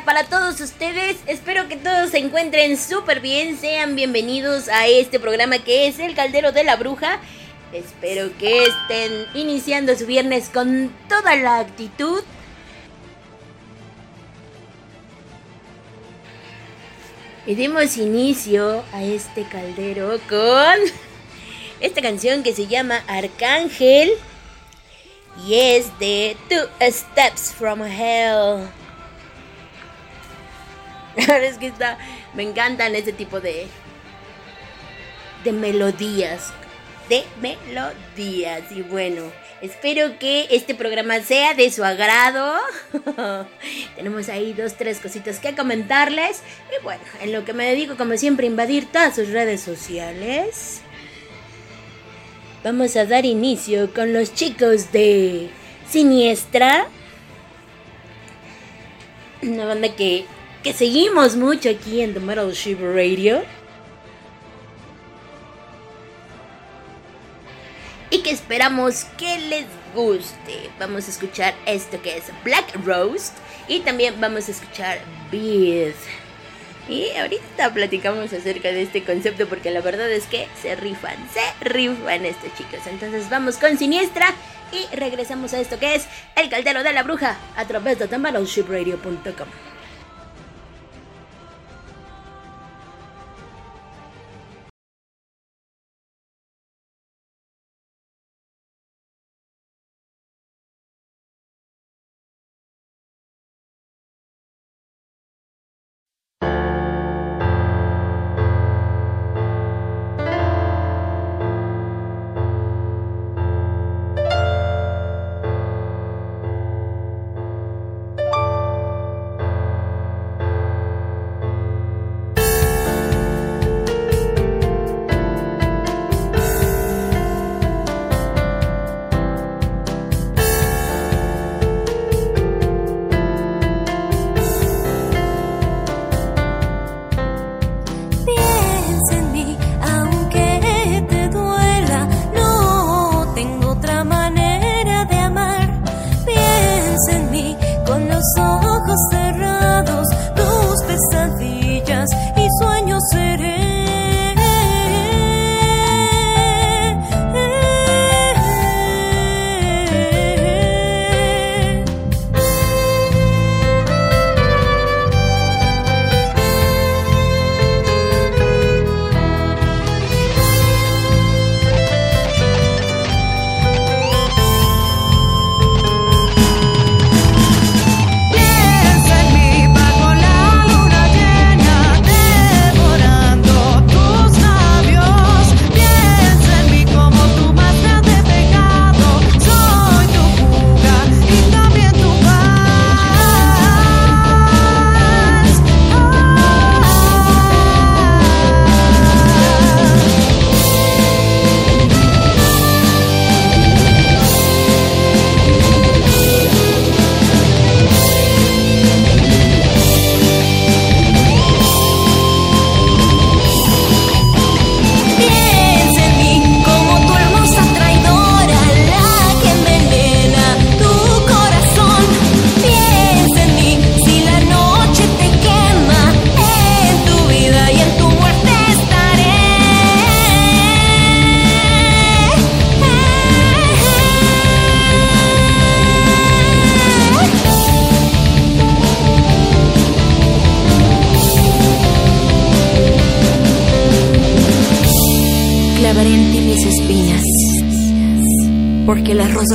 para todos ustedes. Espero que todos se encuentren súper bien. Sean bienvenidos a este programa que es El Caldero de la Bruja. Espero que estén iniciando su viernes con toda la actitud. Y dimos inicio a este caldero con esta canción que se llama Arcángel y es de Two Steps from Hell. Es que está, me encantan ese tipo de de melodías, de melodías y bueno, espero que este programa sea de su agrado. Tenemos ahí dos, tres cositas que comentarles y bueno, en lo que me dedico como siempre a invadir todas sus redes sociales. Vamos a dar inicio con los chicos de Siniestra. Una banda que, que seguimos mucho aquí en The Metal Ship Radio. Y que esperamos que les guste. Vamos a escuchar esto que es Black Roast. Y también vamos a escuchar Beat. Y ahorita platicamos acerca de este concepto porque la verdad es que se rifan, se rifan estos chicos. Entonces vamos con Siniestra y regresamos a esto que es El Caldero de la Bruja a través de TheMetalShipRadio.com.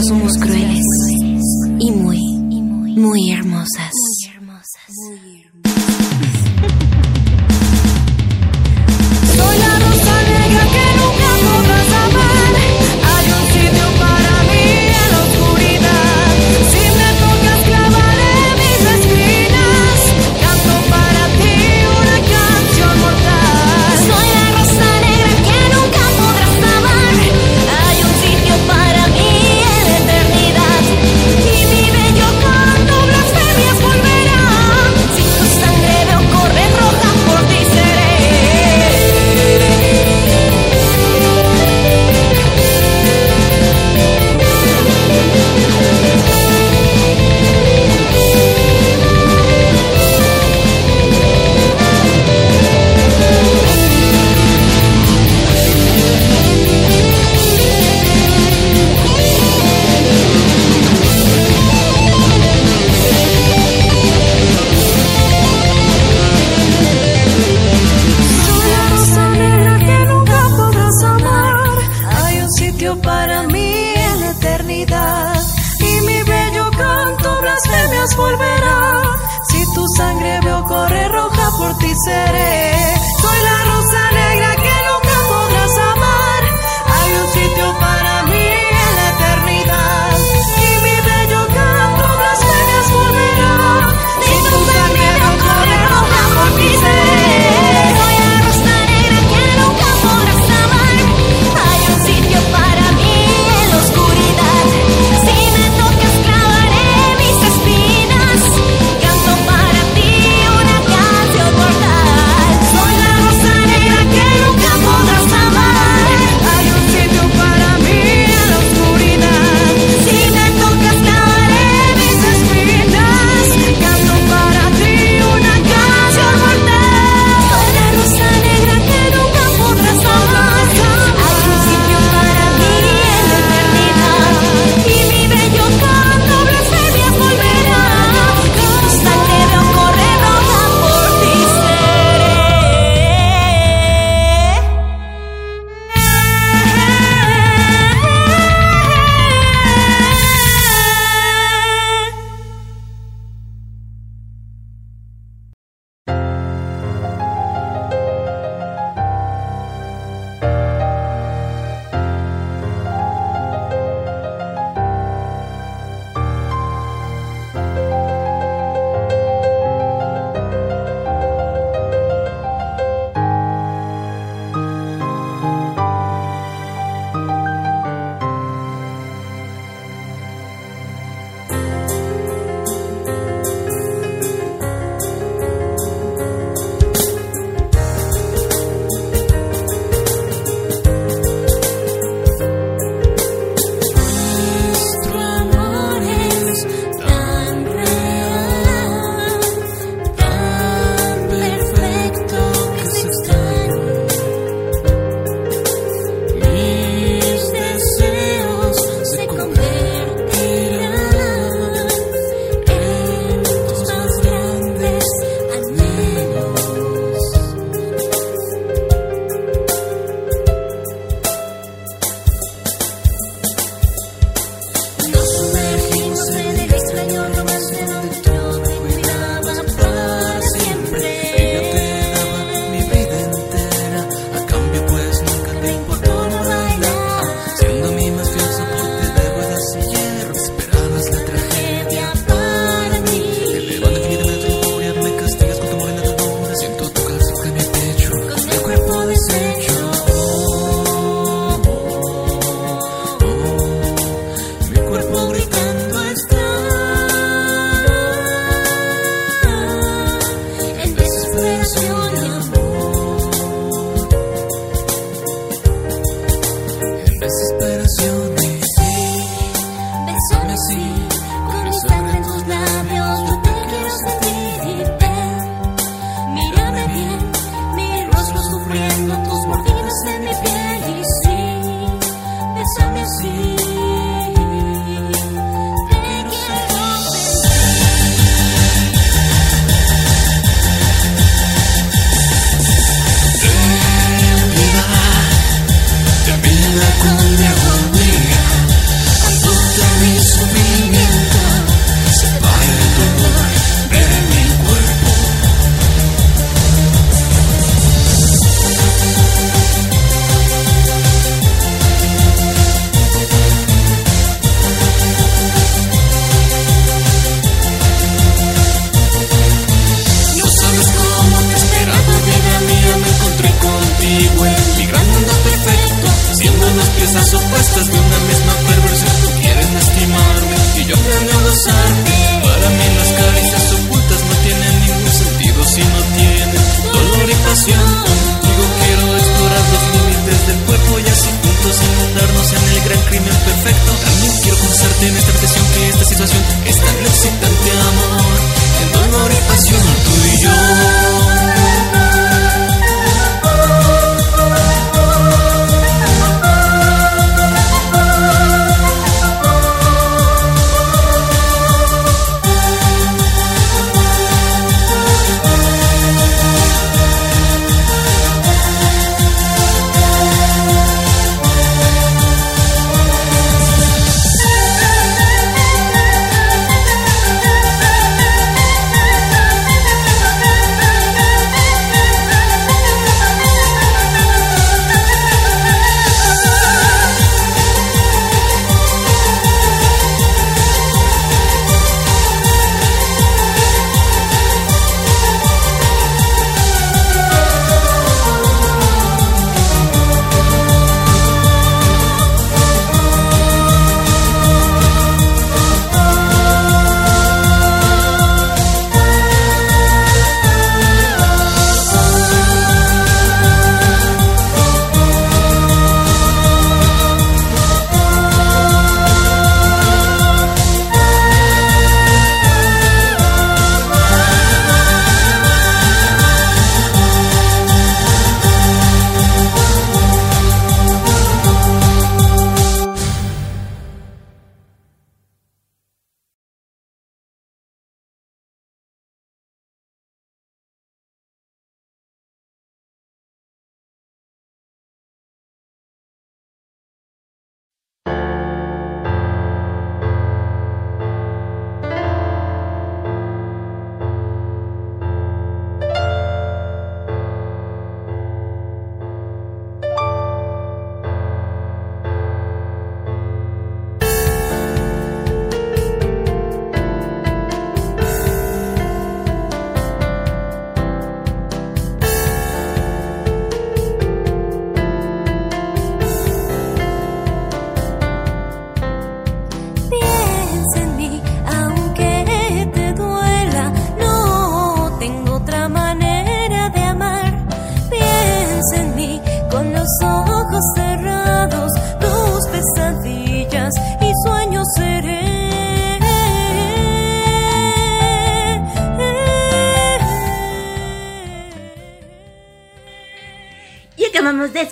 Vive yo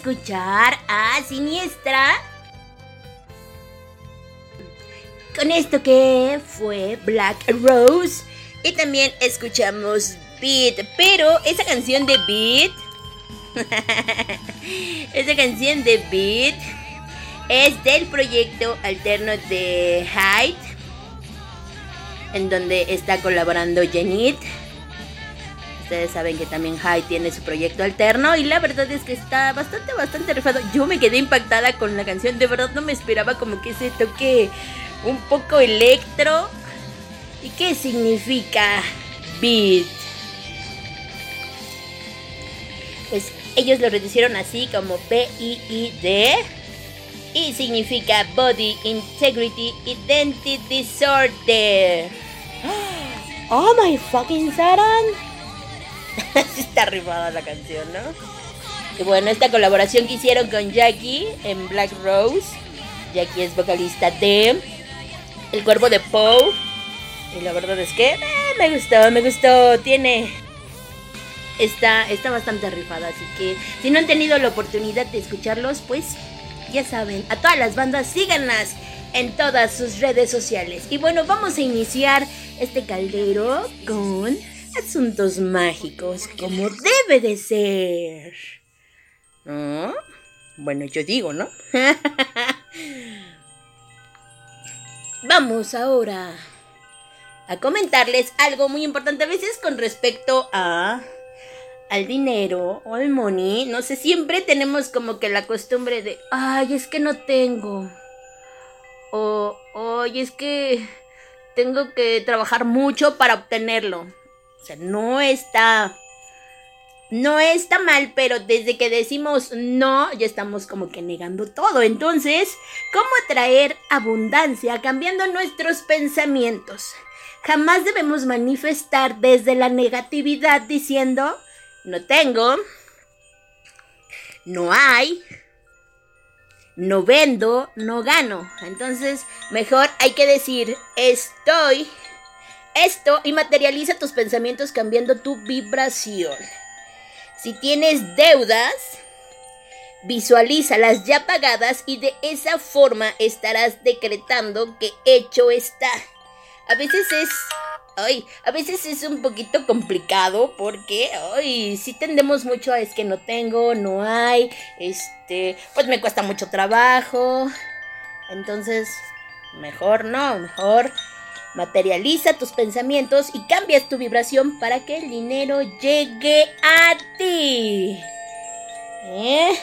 escuchar a Siniestra. Con esto que fue Black Rose. Y también escuchamos Beat. Pero esa canción de Beat. esa canción de Beat es del proyecto alterno de Hyde. En donde está colaborando Janit. Ustedes saben que también Hyde tiene su proyecto alterno y la verdad es que está bastante, bastante rifado. Yo me quedé impactada con la canción, de verdad no me esperaba como que ese toque un poco electro. ¿Y qué significa beat? Pues ellos lo reducieron así como B-I-I-D y significa Body Integrity Identity Disorder. Oh my fucking Saran. Está arribada la canción, ¿no? Y bueno, esta colaboración que hicieron con Jackie en Black Rose. Jackie es vocalista de El Cuerpo de Poe. Y la verdad es que eh, me gustó, me gustó. Tiene. Está, está bastante rifada. Así que si no han tenido la oportunidad de escucharlos, pues ya saben, a todas las bandas síganlas en todas sus redes sociales. Y bueno, vamos a iniciar este caldero con asuntos mágicos como debe de ser. ¿No? Bueno, yo digo, ¿no? Vamos ahora a comentarles algo muy importante a veces con respecto a al dinero o al money. No sé, siempre tenemos como que la costumbre de, ay, es que no tengo. O, oye, es que tengo que trabajar mucho para obtenerlo. O sea, no está no está mal, pero desde que decimos no, ya estamos como que negando todo. Entonces, ¿cómo atraer abundancia cambiando nuestros pensamientos? Jamás debemos manifestar desde la negatividad diciendo, no tengo, no hay, no vendo, no gano. Entonces, mejor hay que decir, estoy, esto, y materializa tus pensamientos cambiando tu vibración. Si tienes deudas, visualízalas ya pagadas y de esa forma estarás decretando que hecho está. A veces es a veces es un poquito complicado porque, ay, sí tendemos mucho a es que no tengo, no hay, este, pues me cuesta mucho trabajo. Entonces, mejor no, mejor Materializa tus pensamientos y cambias tu vibración para que el dinero llegue a ti. ¿Eh?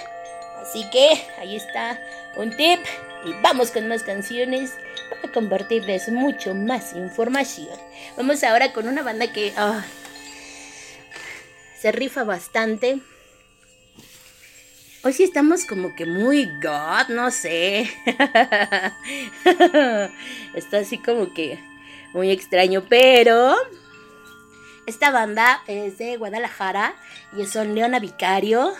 Así que ahí está un tip y vamos con más canciones para compartirles mucho más información. Vamos ahora con una banda que ah, se rifa bastante. Hoy sí estamos como que muy God, no sé. Está así como que muy extraño, pero esta banda es de Guadalajara y son Leona Vicario.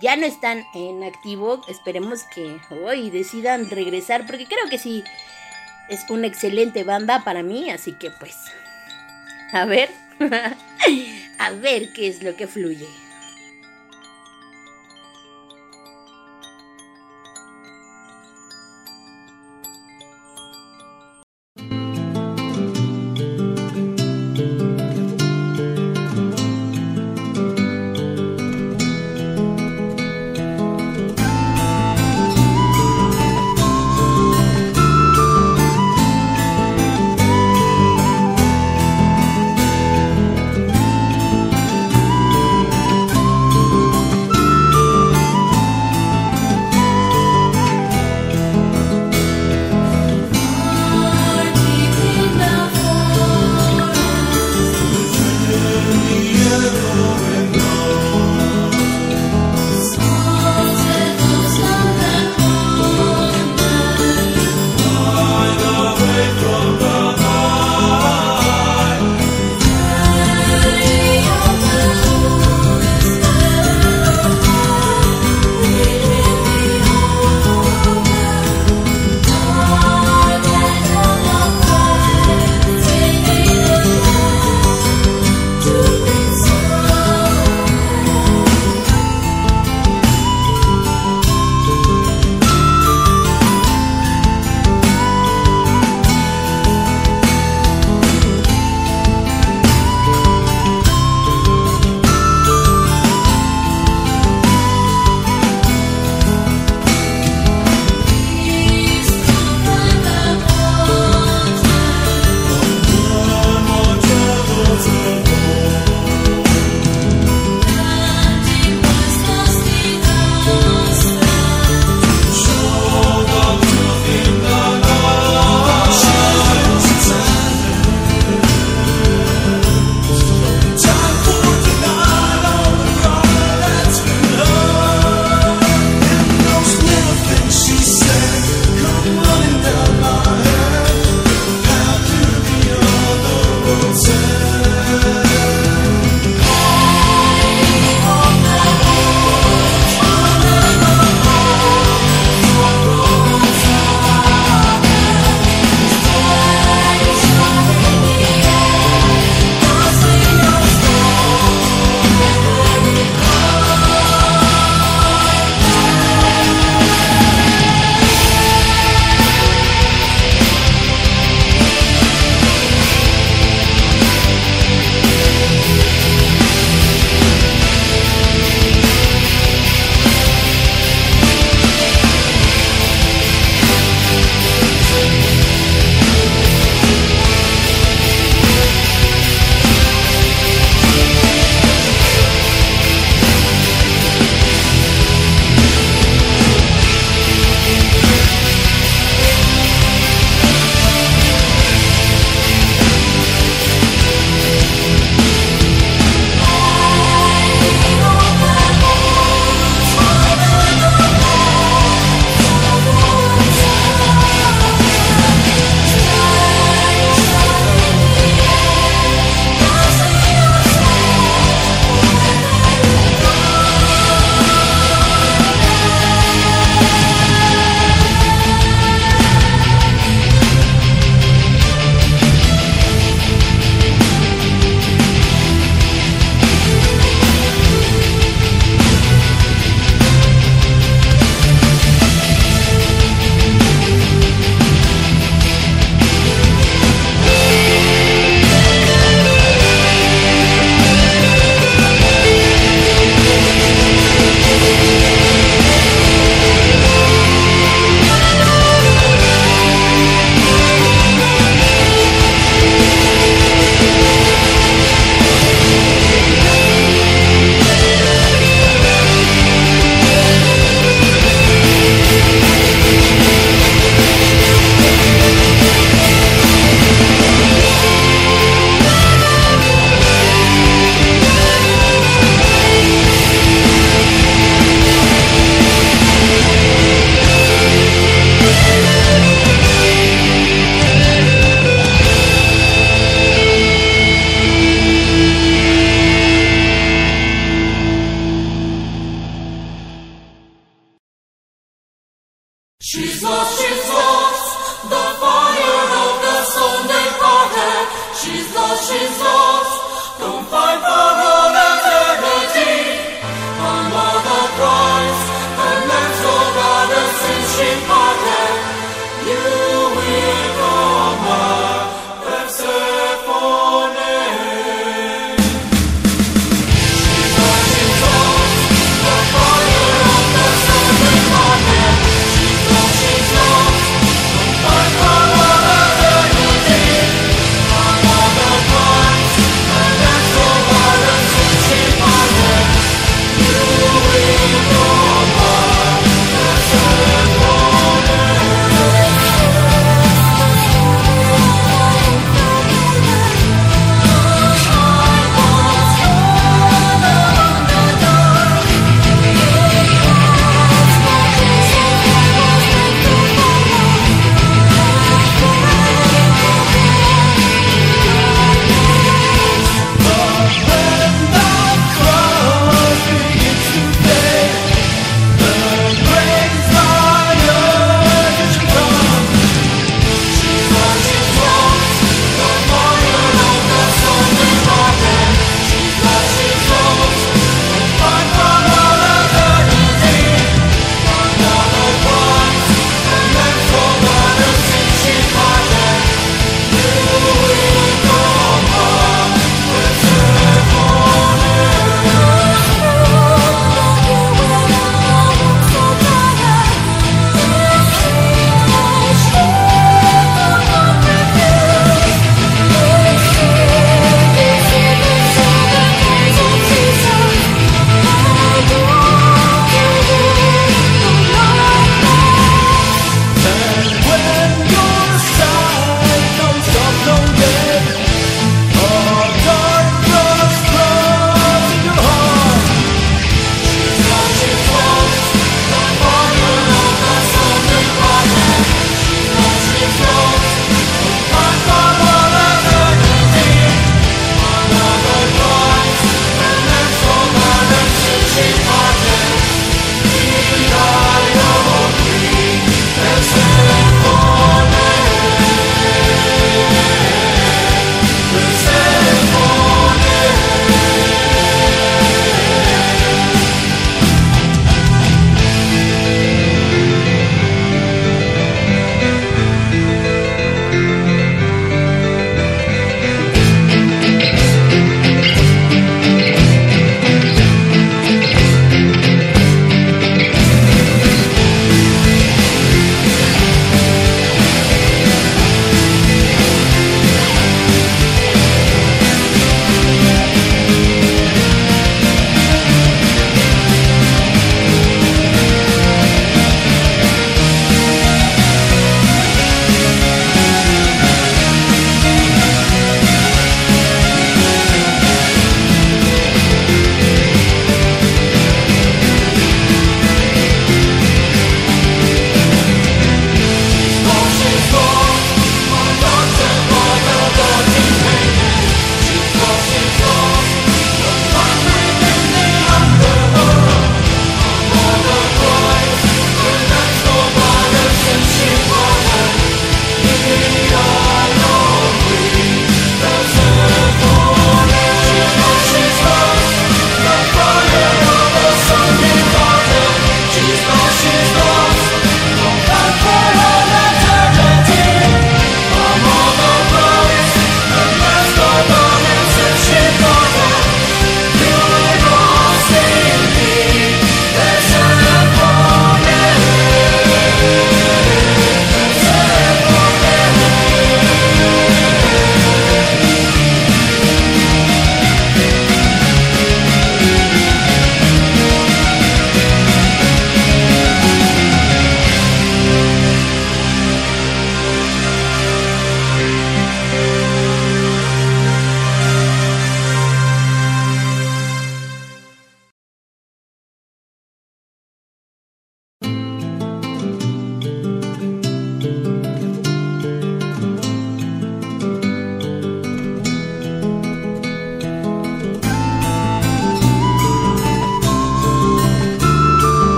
Ya no están en activo, esperemos que hoy decidan regresar porque creo que sí es una excelente banda para mí, así que pues a ver, a ver qué es lo que fluye.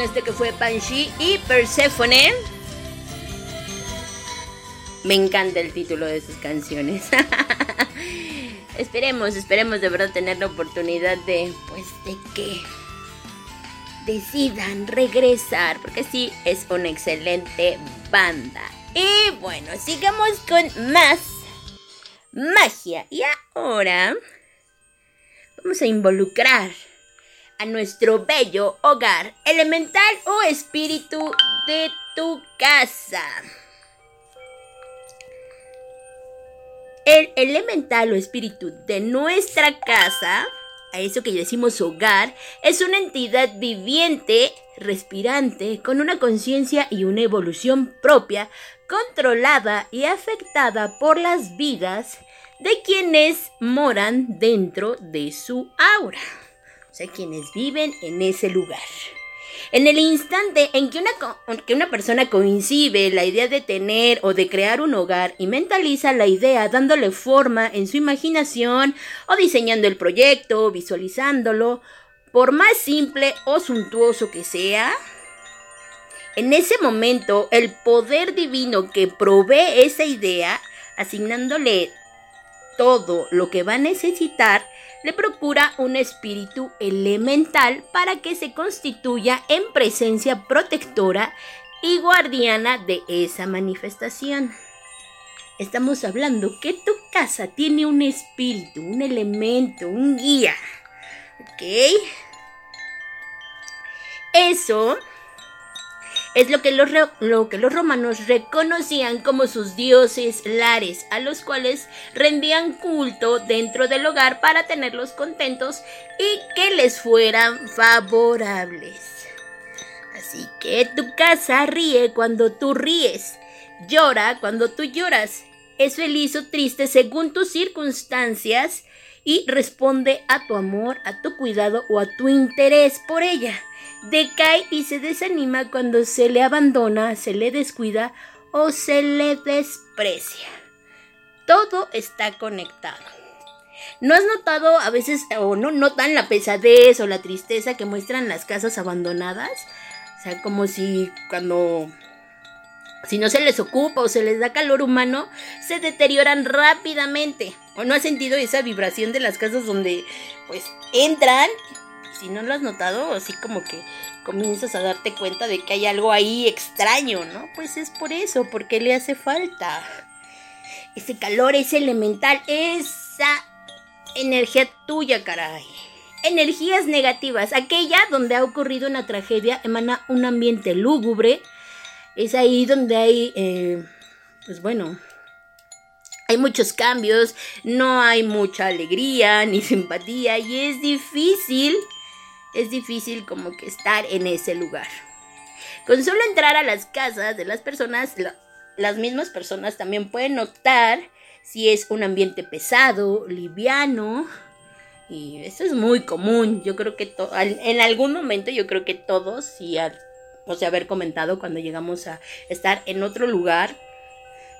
Esto que fue Banshee y Persephone. Me encanta el título de sus canciones. esperemos, esperemos de verdad tener la oportunidad de, pues, de que decidan regresar, porque sí, es una excelente banda. Y bueno, sigamos con más magia. Y ahora vamos a involucrar nuestro bello hogar elemental o espíritu de tu casa. El elemental o espíritu de nuestra casa, a eso que decimos hogar, es una entidad viviente, respirante, con una conciencia y una evolución propia, controlada y afectada por las vidas de quienes moran dentro de su aura, o sea, quienes viven en ese lugar. En el instante en que una, que una persona coincide la idea de tener o de crear un hogar y mentaliza la idea dándole forma en su imaginación o diseñando el proyecto, visualizándolo, por más simple o suntuoso que sea, en ese momento el poder divino que provee esa idea, asignándole todo lo que va a necesitar, le procura un espíritu elemental para que se constituya en presencia protectora y guardiana de esa manifestación. Estamos hablando que tu casa tiene un espíritu, un elemento, un guía. ¿Ok? Eso es lo que, los, lo que los romanos reconocían como sus dioses lares, a los cuales rendían culto dentro del hogar para tenerlos contentos y que les fueran favorables. Así que tu casa ríe cuando tú ríes, llora cuando tú lloras, es feliz o triste según tus circunstancias y responde a tu amor, a tu cuidado o a tu interés por ella decae y se desanima cuando se le abandona, se le descuida o se le desprecia. Todo está conectado. ¿No has notado a veces o no notan la pesadez o la tristeza que muestran las casas abandonadas? O sea, como si cuando si no se les ocupa o se les da calor humano, se deterioran rápidamente. ¿O no has sentido esa vibración de las casas donde pues entran si no lo has notado, así como que comienzas a darte cuenta de que hay algo ahí extraño, ¿no? Pues es por eso, porque le hace falta. Ese calor, ese elemental, esa energía tuya, caray. Energías negativas, aquella donde ha ocurrido una tragedia, emana un ambiente lúgubre. Es ahí donde hay, eh, pues bueno, hay muchos cambios, no hay mucha alegría ni simpatía y es difícil es difícil como que estar en ese lugar. Con solo entrar a las casas de las personas, las mismas personas también pueden notar si es un ambiente pesado, liviano. Y eso es muy común. Yo creo que en algún momento yo creo que todos, y o sea, haber comentado cuando llegamos a estar en otro lugar,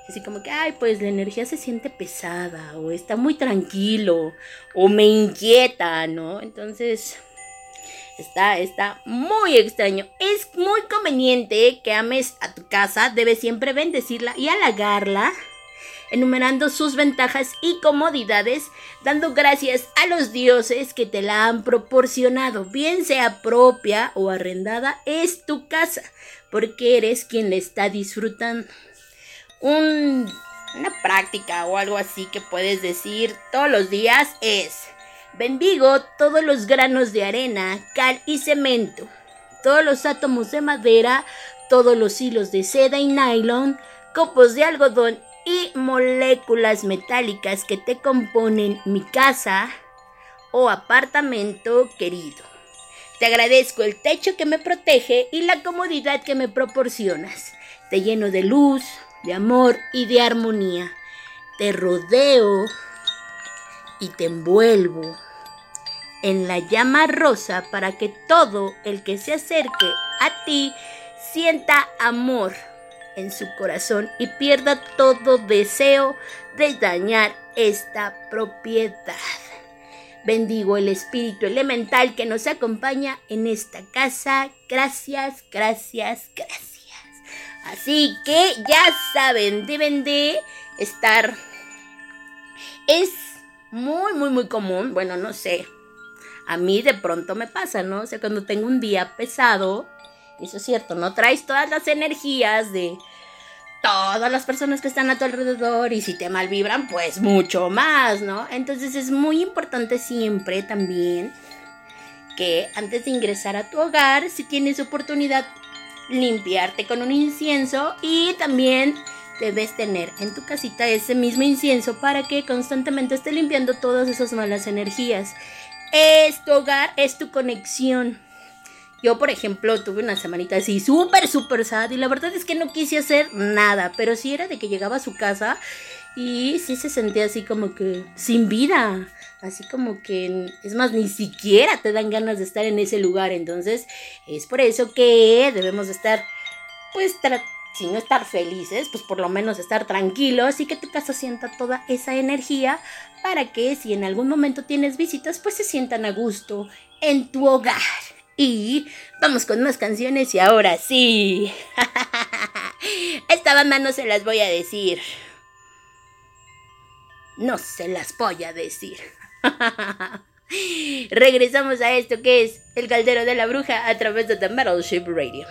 así como que, ay, pues la energía se siente pesada, o está muy tranquilo, o me inquieta, ¿no? Entonces, Está, está muy extraño. Es muy conveniente que ames a tu casa. Debes siempre bendecirla y halagarla, enumerando sus ventajas y comodidades, dando gracias a los dioses que te la han proporcionado, bien sea propia o arrendada, es tu casa, porque eres quien la está disfrutando. una práctica o algo así que puedes decir todos los días es Bendigo todos los granos de arena, cal y cemento, todos los átomos de madera, todos los hilos de seda y nylon, copos de algodón y moléculas metálicas que te componen mi casa o apartamento querido. Te agradezco el techo que me protege y la comodidad que me proporcionas. Te lleno de luz, de amor y de armonía. Te rodeo y te envuelvo en la llama rosa para que todo el que se acerque a ti sienta amor en su corazón y pierda todo deseo de dañar esta propiedad. bendigo el espíritu elemental que nos acompaña en esta casa. Gracias, gracias, gracias. Así que ya saben, deben de estar... Es muy, muy, muy común. Bueno, no sé. A mí de pronto me pasa, ¿no? O sea, cuando tengo un día pesado, eso es cierto, no traes todas las energías de todas las personas que están a tu alrededor y si te malvibran, pues mucho más, ¿no? Entonces es muy importante siempre también que antes de ingresar a tu hogar, si tienes oportunidad, limpiarte con un incienso y también debes tener en tu casita ese mismo incienso para que constantemente esté limpiando todas esas malas energías. Es tu hogar, es tu conexión. Yo, por ejemplo, tuve una semanita así súper, súper sad y la verdad es que no quise hacer nada, pero sí era de que llegaba a su casa y sí se sentía así como que sin vida, así como que, es más, ni siquiera te dan ganas de estar en ese lugar, entonces es por eso que debemos estar, pues, si no estar felices, pues por lo menos estar tranquilos y que tu casa sienta toda esa energía para que si en algún momento tienes visitas, pues se sientan a gusto en tu hogar. Y vamos con más canciones y ahora sí. Esta banda no se las voy a decir. No se las voy a decir. Regresamos a esto que es El Caldero de la Bruja a través de The Metal Ship Radio.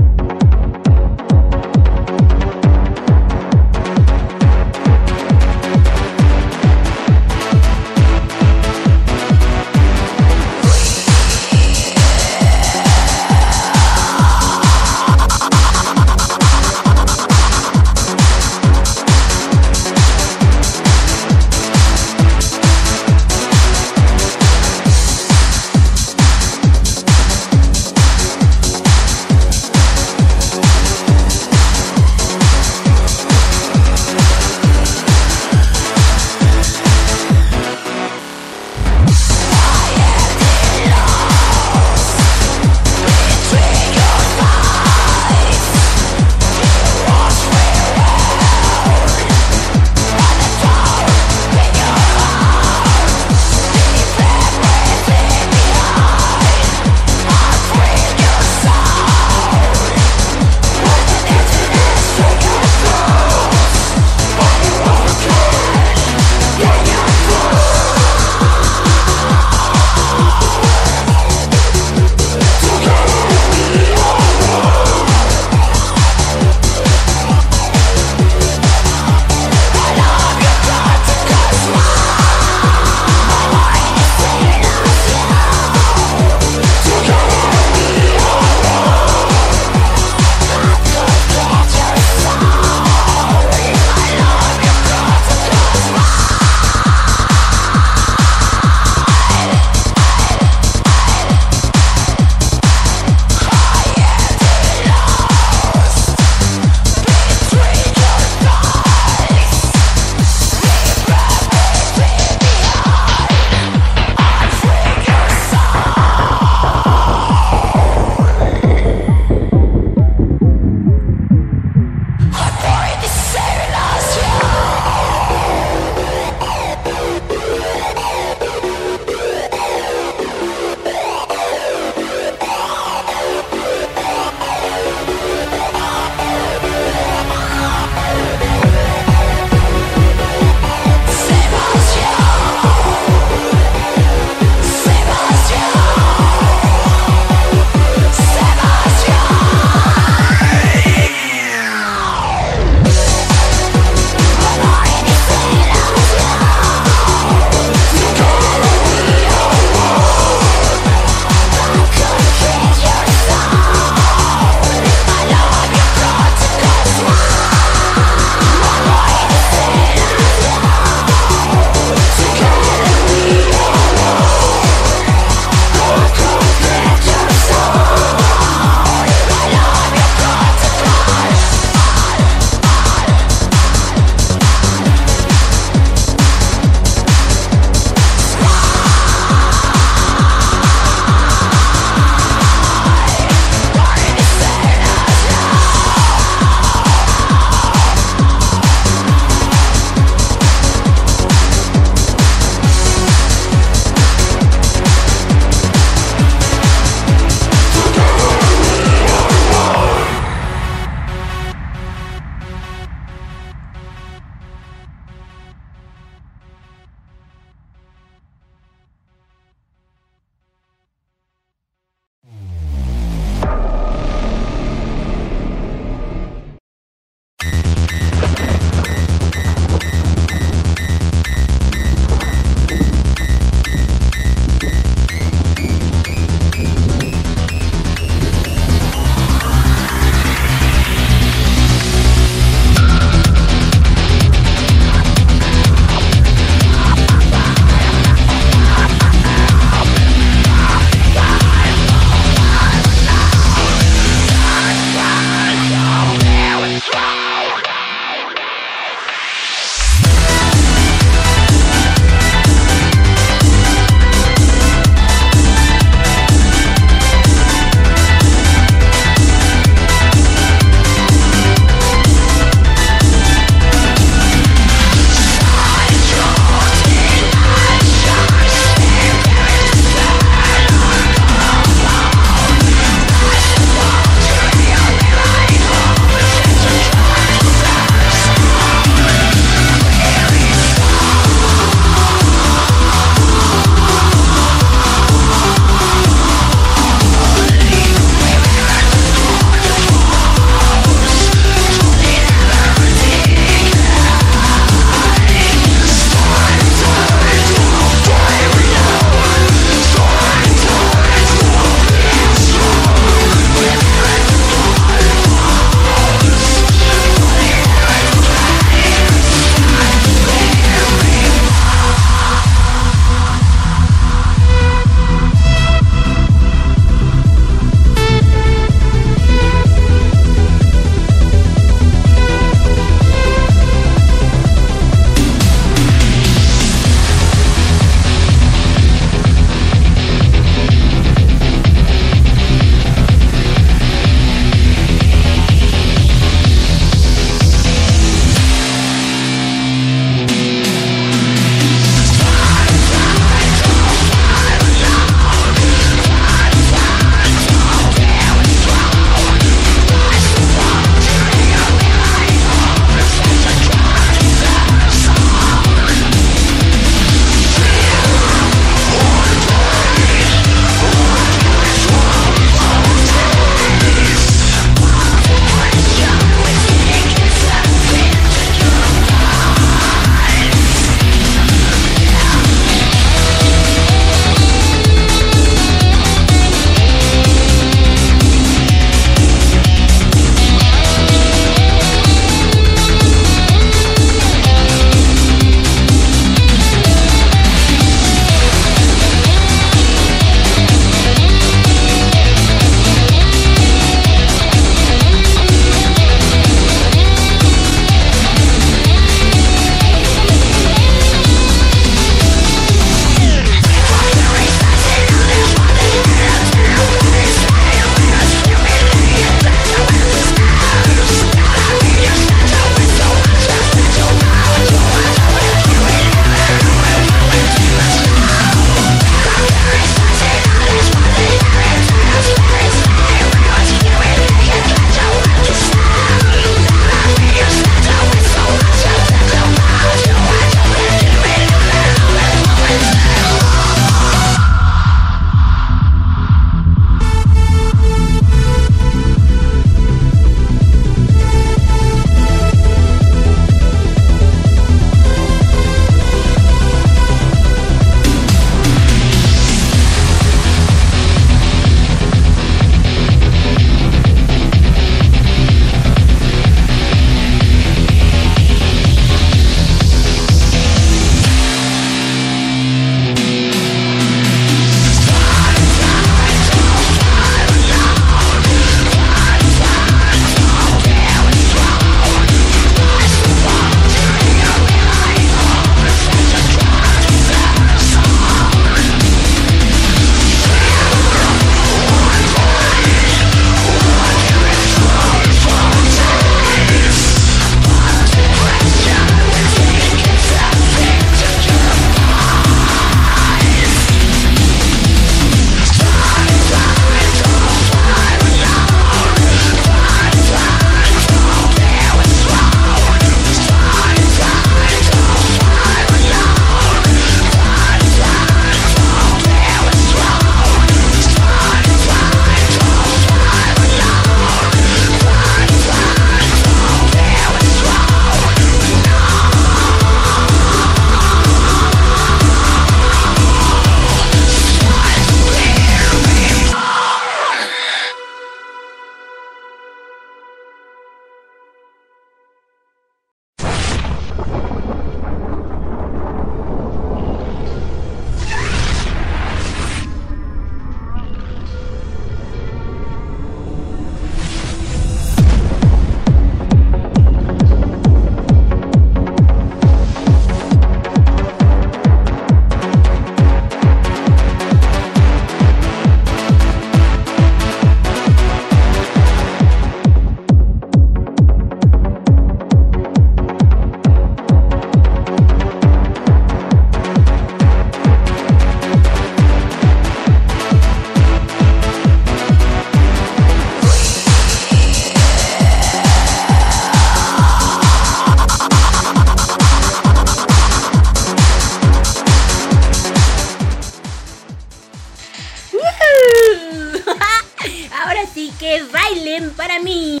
Así que bailen para mí.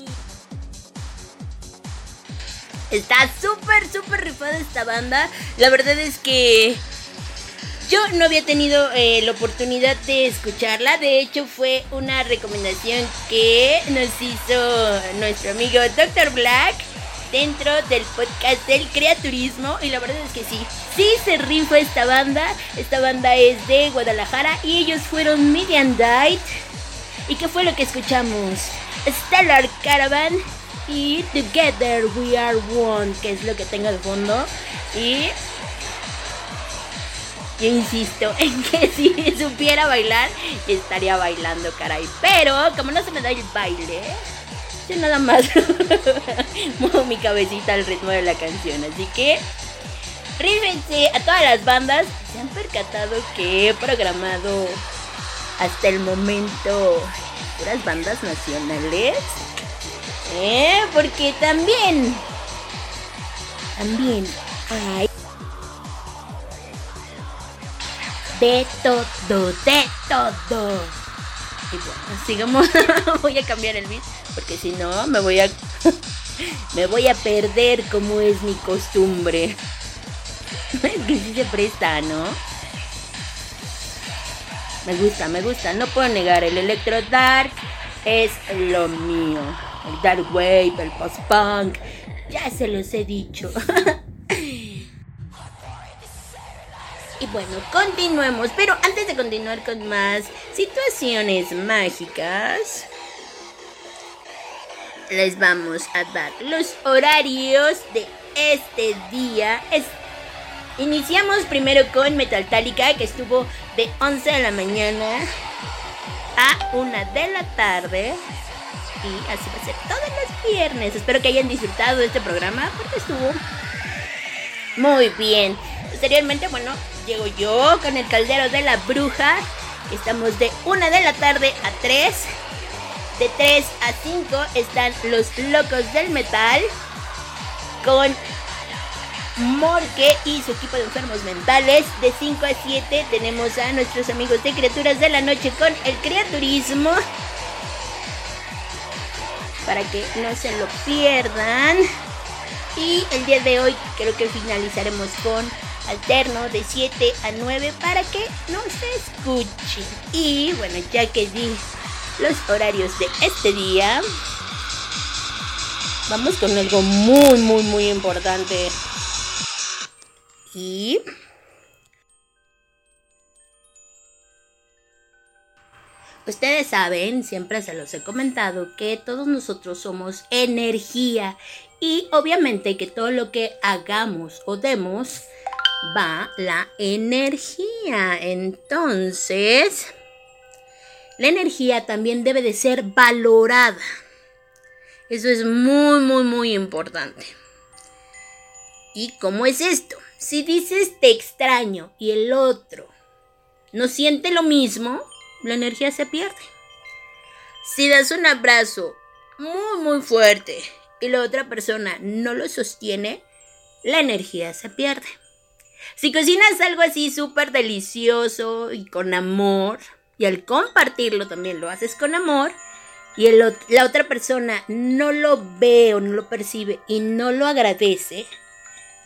Está súper, súper rifada esta banda. La verdad es que yo no había tenido eh, la oportunidad de escucharla. De hecho, fue una recomendación que nos hizo nuestro amigo Dr. Black dentro del podcast del creaturismo. Y la verdad es que sí, sí se rifa esta banda. Esta banda es de Guadalajara y ellos fueron Median Died. ¿Y qué fue lo que escuchamos? Stellar Caravan y Together We Are One, que es lo que tengo de fondo. Y yo insisto en que si supiera bailar, estaría bailando, caray. Pero como no se me da el baile, yo nada más muevo mi cabecita al ritmo de la canción. Así que rífense a todas las bandas. Se han percatado que he programado hasta el momento puras bandas nacionales. ¿Eh? Porque también, también hay de todo, de todo. Y bueno, sigamos. voy a cambiar el beat porque si no me voy a me voy a perder como es mi costumbre. Es que sí se presta, ¿no? Me gusta, me gusta, no puedo negar, el electro dark es lo mío. El dark wave, el post-punk, ya se los he dicho. Y bueno, continuemos. Pero antes de continuar con más situaciones mágicas, les vamos a dar los horarios de este día. Iniciamos primero con Metaltálica, que estuvo de 11 de la mañana a 1 de la tarde. Y así va a ser todos los viernes. Espero que hayan disfrutado de este programa porque estuvo muy bien. Posteriormente, bueno, llego yo con el caldero de la bruja. Estamos de 1 de la tarde a 3. De 3 a 5 están los locos del metal. Con Morque y su equipo de enfermos mentales. De 5 a 7 tenemos a nuestros amigos de Criaturas de la Noche con el Criaturismo. Para que no se lo pierdan. Y el día de hoy creo que finalizaremos con alterno de 7 a 9 para que no se escuchen. Y bueno, ya que di los horarios de este día, vamos con algo muy, muy, muy importante. Y... Ustedes saben, siempre se los he comentado, que todos nosotros somos energía y obviamente que todo lo que hagamos o demos va la energía. Entonces, la energía también debe de ser valorada. Eso es muy, muy, muy importante. ¿Y cómo es esto? Si dices te extraño y el otro no siente lo mismo, la energía se pierde. Si das un abrazo muy, muy fuerte y la otra persona no lo sostiene, la energía se pierde. Si cocinas algo así súper delicioso y con amor, y al compartirlo también lo haces con amor, y la otra persona no lo ve o no lo percibe y no lo agradece,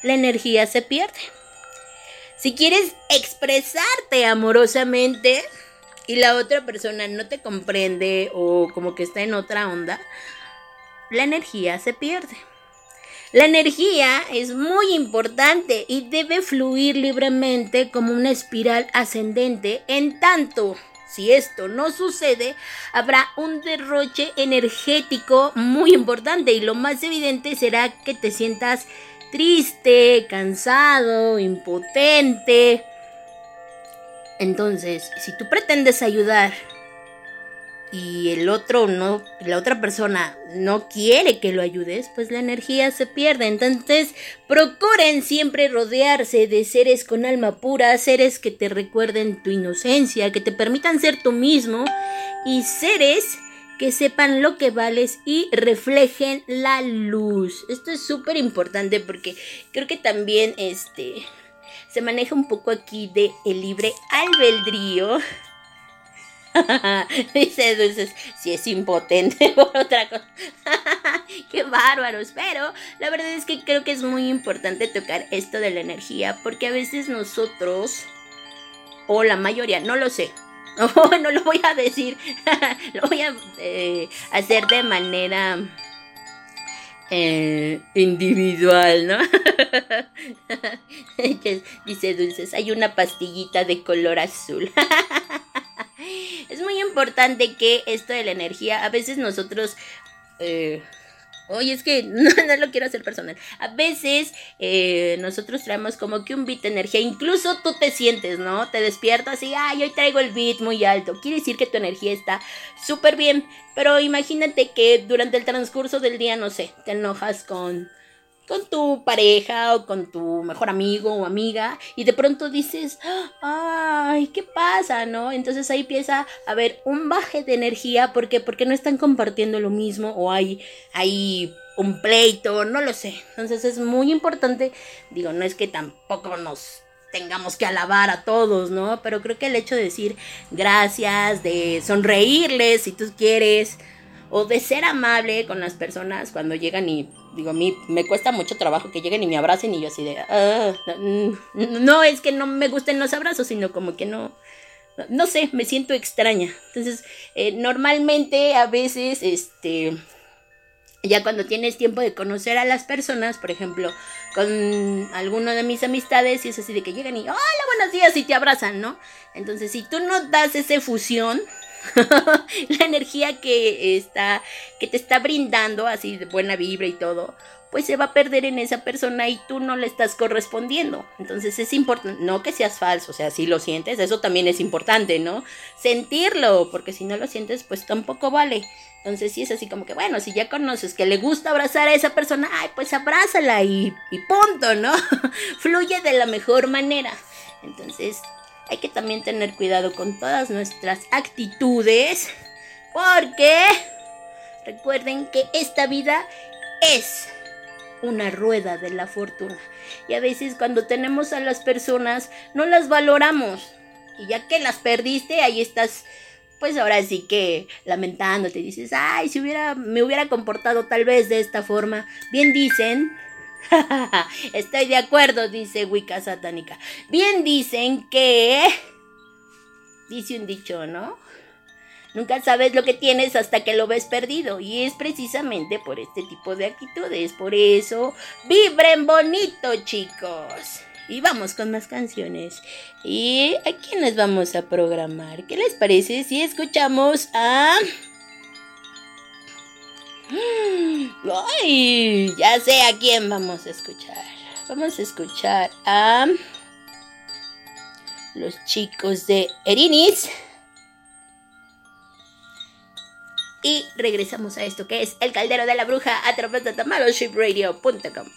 la energía se pierde. Si quieres expresarte amorosamente y la otra persona no te comprende o como que está en otra onda, la energía se pierde. La energía es muy importante y debe fluir libremente como una espiral ascendente. En tanto, si esto no sucede, habrá un derroche energético muy importante y lo más evidente será que te sientas triste, cansado, impotente. Entonces, si tú pretendes ayudar y el otro no, la otra persona no quiere que lo ayudes, pues la energía se pierde. Entonces, procuren siempre rodearse de seres con alma pura, seres que te recuerden tu inocencia, que te permitan ser tú mismo y seres que sepan lo que vales y reflejen la luz. Esto es súper importante porque creo que también este se maneja un poco aquí de el libre albedrío Dice Dulces, si es impotente por otra cosa. Qué bárbaros. Pero la verdad es que creo que es muy importante tocar esto de la energía. Porque a veces nosotros, o la mayoría, no lo sé. no lo voy a decir. lo voy a eh, hacer de manera eh, individual, ¿no? Dice Dulces, hay una pastillita de color azul. es muy importante que esto de la energía, a veces nosotros... Eh, Oye, es que no, lo quiero hacer personal. A veces eh, nosotros traemos como que un beat de energía. Incluso tú te sientes, ¿no? Te despiertas y, ay, hoy traigo el beat muy alto. Quiere decir que tu energía está súper bien. Pero imagínate que durante el transcurso del día, no sé, te enojas con con tu pareja o con tu mejor amigo o amiga y de pronto dices, ay, ¿qué pasa? ¿No? Entonces ahí empieza a haber un baje de energía porque porque no están compartiendo lo mismo o hay hay un pleito, no lo sé. Entonces es muy importante, digo, no es que tampoco nos tengamos que alabar a todos, ¿no? Pero creo que el hecho de decir gracias, de sonreírles si tú quieres, o de ser amable con las personas cuando llegan y digo, a mí me cuesta mucho trabajo que lleguen y me abracen y yo así de, ah, no, es que no me gusten los abrazos, sino como que no, no sé, me siento extraña. Entonces, eh, normalmente a veces, este, ya cuando tienes tiempo de conocer a las personas, por ejemplo, con alguno de mis amistades, y es así de que llegan y, hola, buenos días, y te abrazan, ¿no? Entonces, si tú no das esa fusión, la energía que está, que te está brindando, así de buena vibra y todo, pues se va a perder en esa persona y tú no le estás correspondiendo. Entonces es importante, no que seas falso, o sea, si lo sientes, eso también es importante, ¿no? Sentirlo, porque si no lo sientes, pues tampoco vale. Entonces sí es así como que, bueno, si ya conoces que le gusta abrazar a esa persona, ay, pues abrázala y, y punto, ¿no? Fluye de la mejor manera. Entonces, hay que también tener cuidado con todas nuestras actitudes. Porque recuerden que esta vida es una rueda de la fortuna. Y a veces cuando tenemos a las personas no las valoramos. Y ya que las perdiste, ahí estás, pues ahora sí que lamentándote. Dices, ay, si hubiera, me hubiera comportado tal vez de esta forma. Bien dicen Estoy de acuerdo, dice Wicca satánica. Bien dicen que... Dice un dicho, ¿no? Nunca sabes lo que tienes hasta que lo ves perdido. Y es precisamente por este tipo de actitudes. Por eso, vibren bonito, chicos. Y vamos con más canciones. ¿Y a quiénes vamos a programar? ¿Qué les parece si escuchamos a... Ay, ya sé a quién vamos a escuchar. Vamos a escuchar a los chicos de Erinis. Y regresamos a esto que es El Caldero de la Bruja a través de tamaloshipradio.com.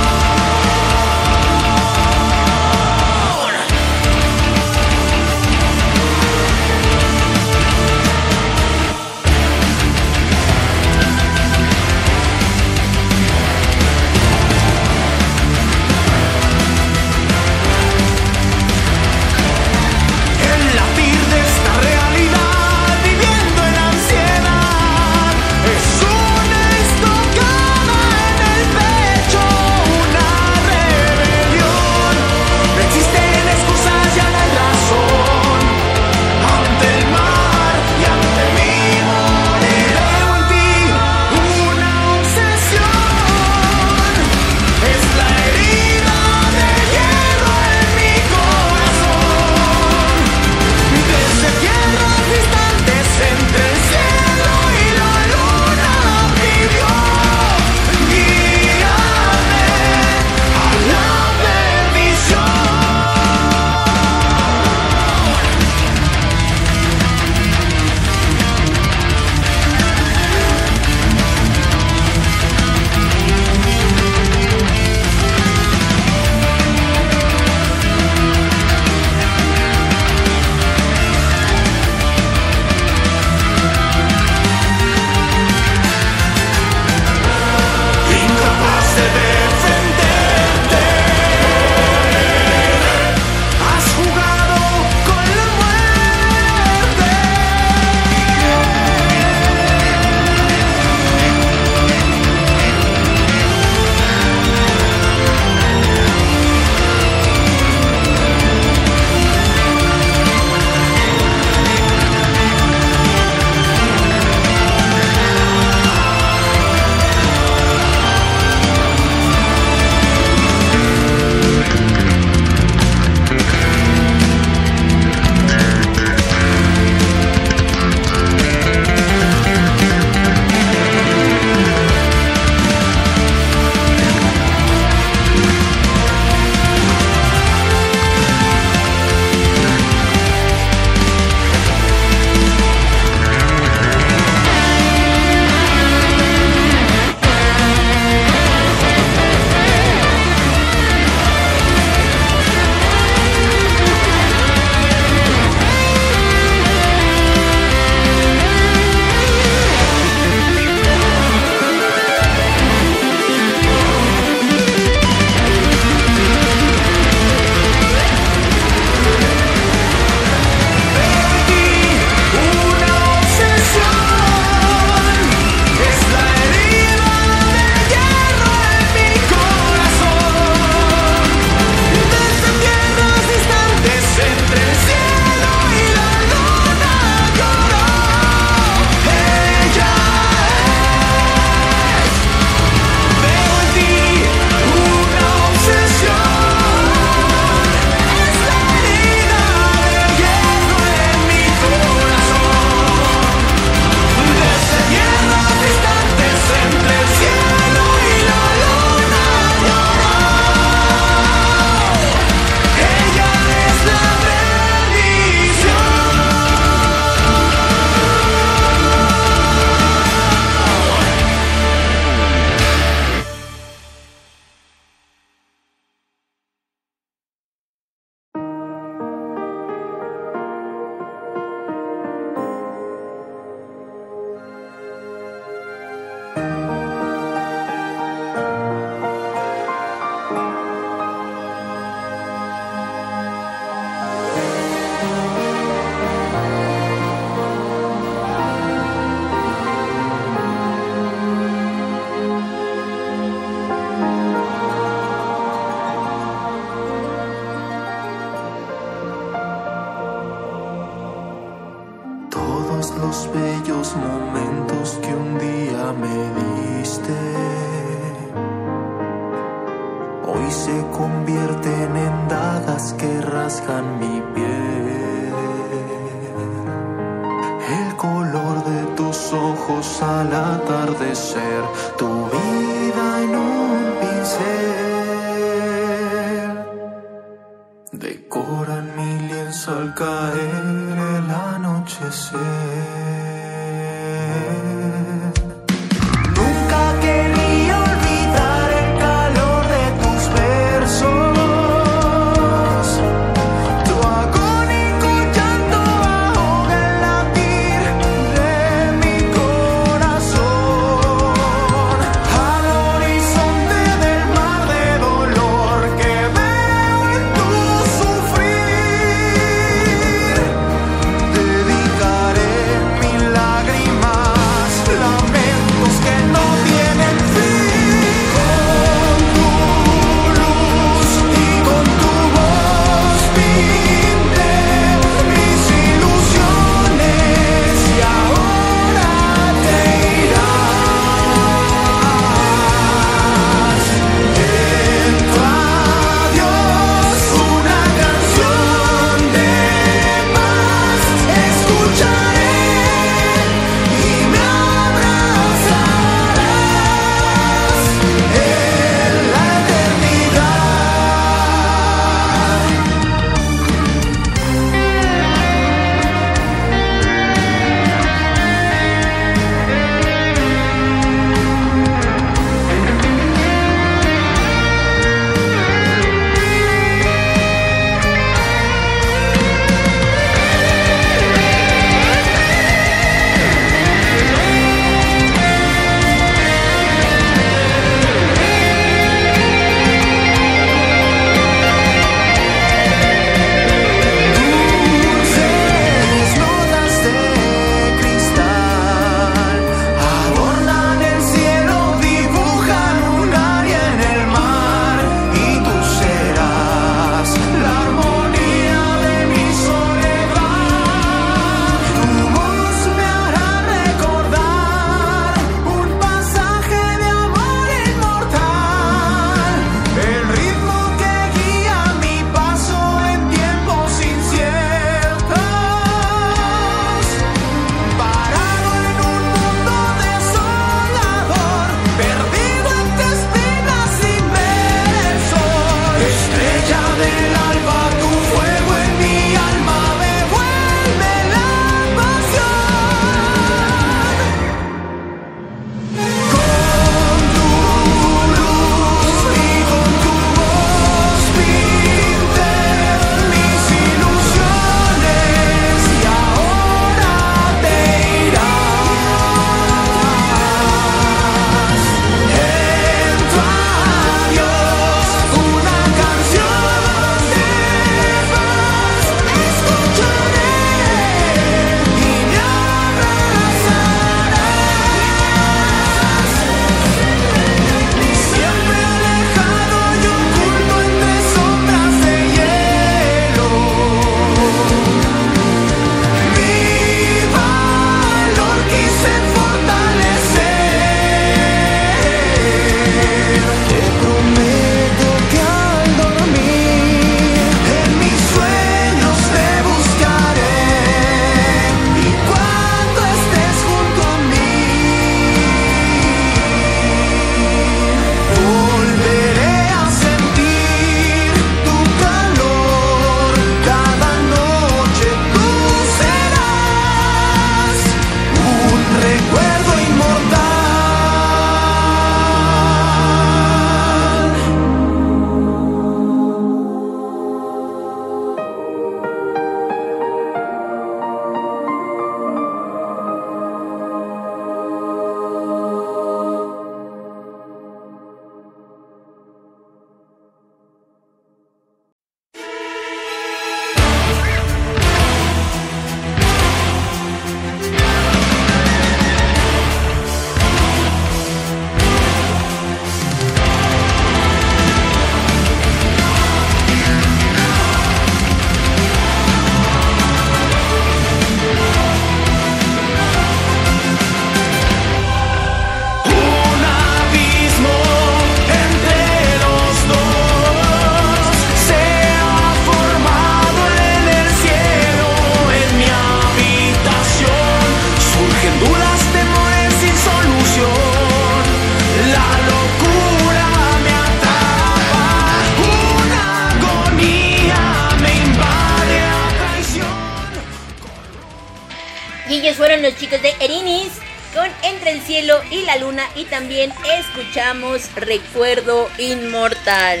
Recuerdo Inmortal.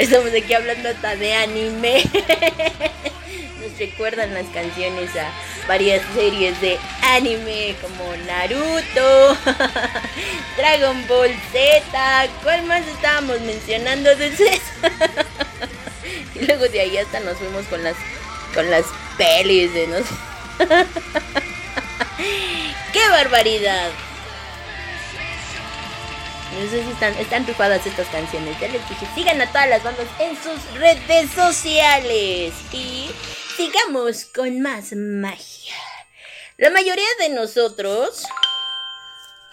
Estamos aquí hablando hasta de anime. Nos recuerdan las canciones a varias series de anime como Naruto, Dragon Ball Z. ¿Cuál más estábamos mencionando de y luego de ahí hasta nos fuimos con las con las pelis de. ¡Qué barbaridad! Están, están estas canciones. Ya les dije, sigan a todas las bandas en sus redes sociales. Y sigamos con más magia. La mayoría de nosotros...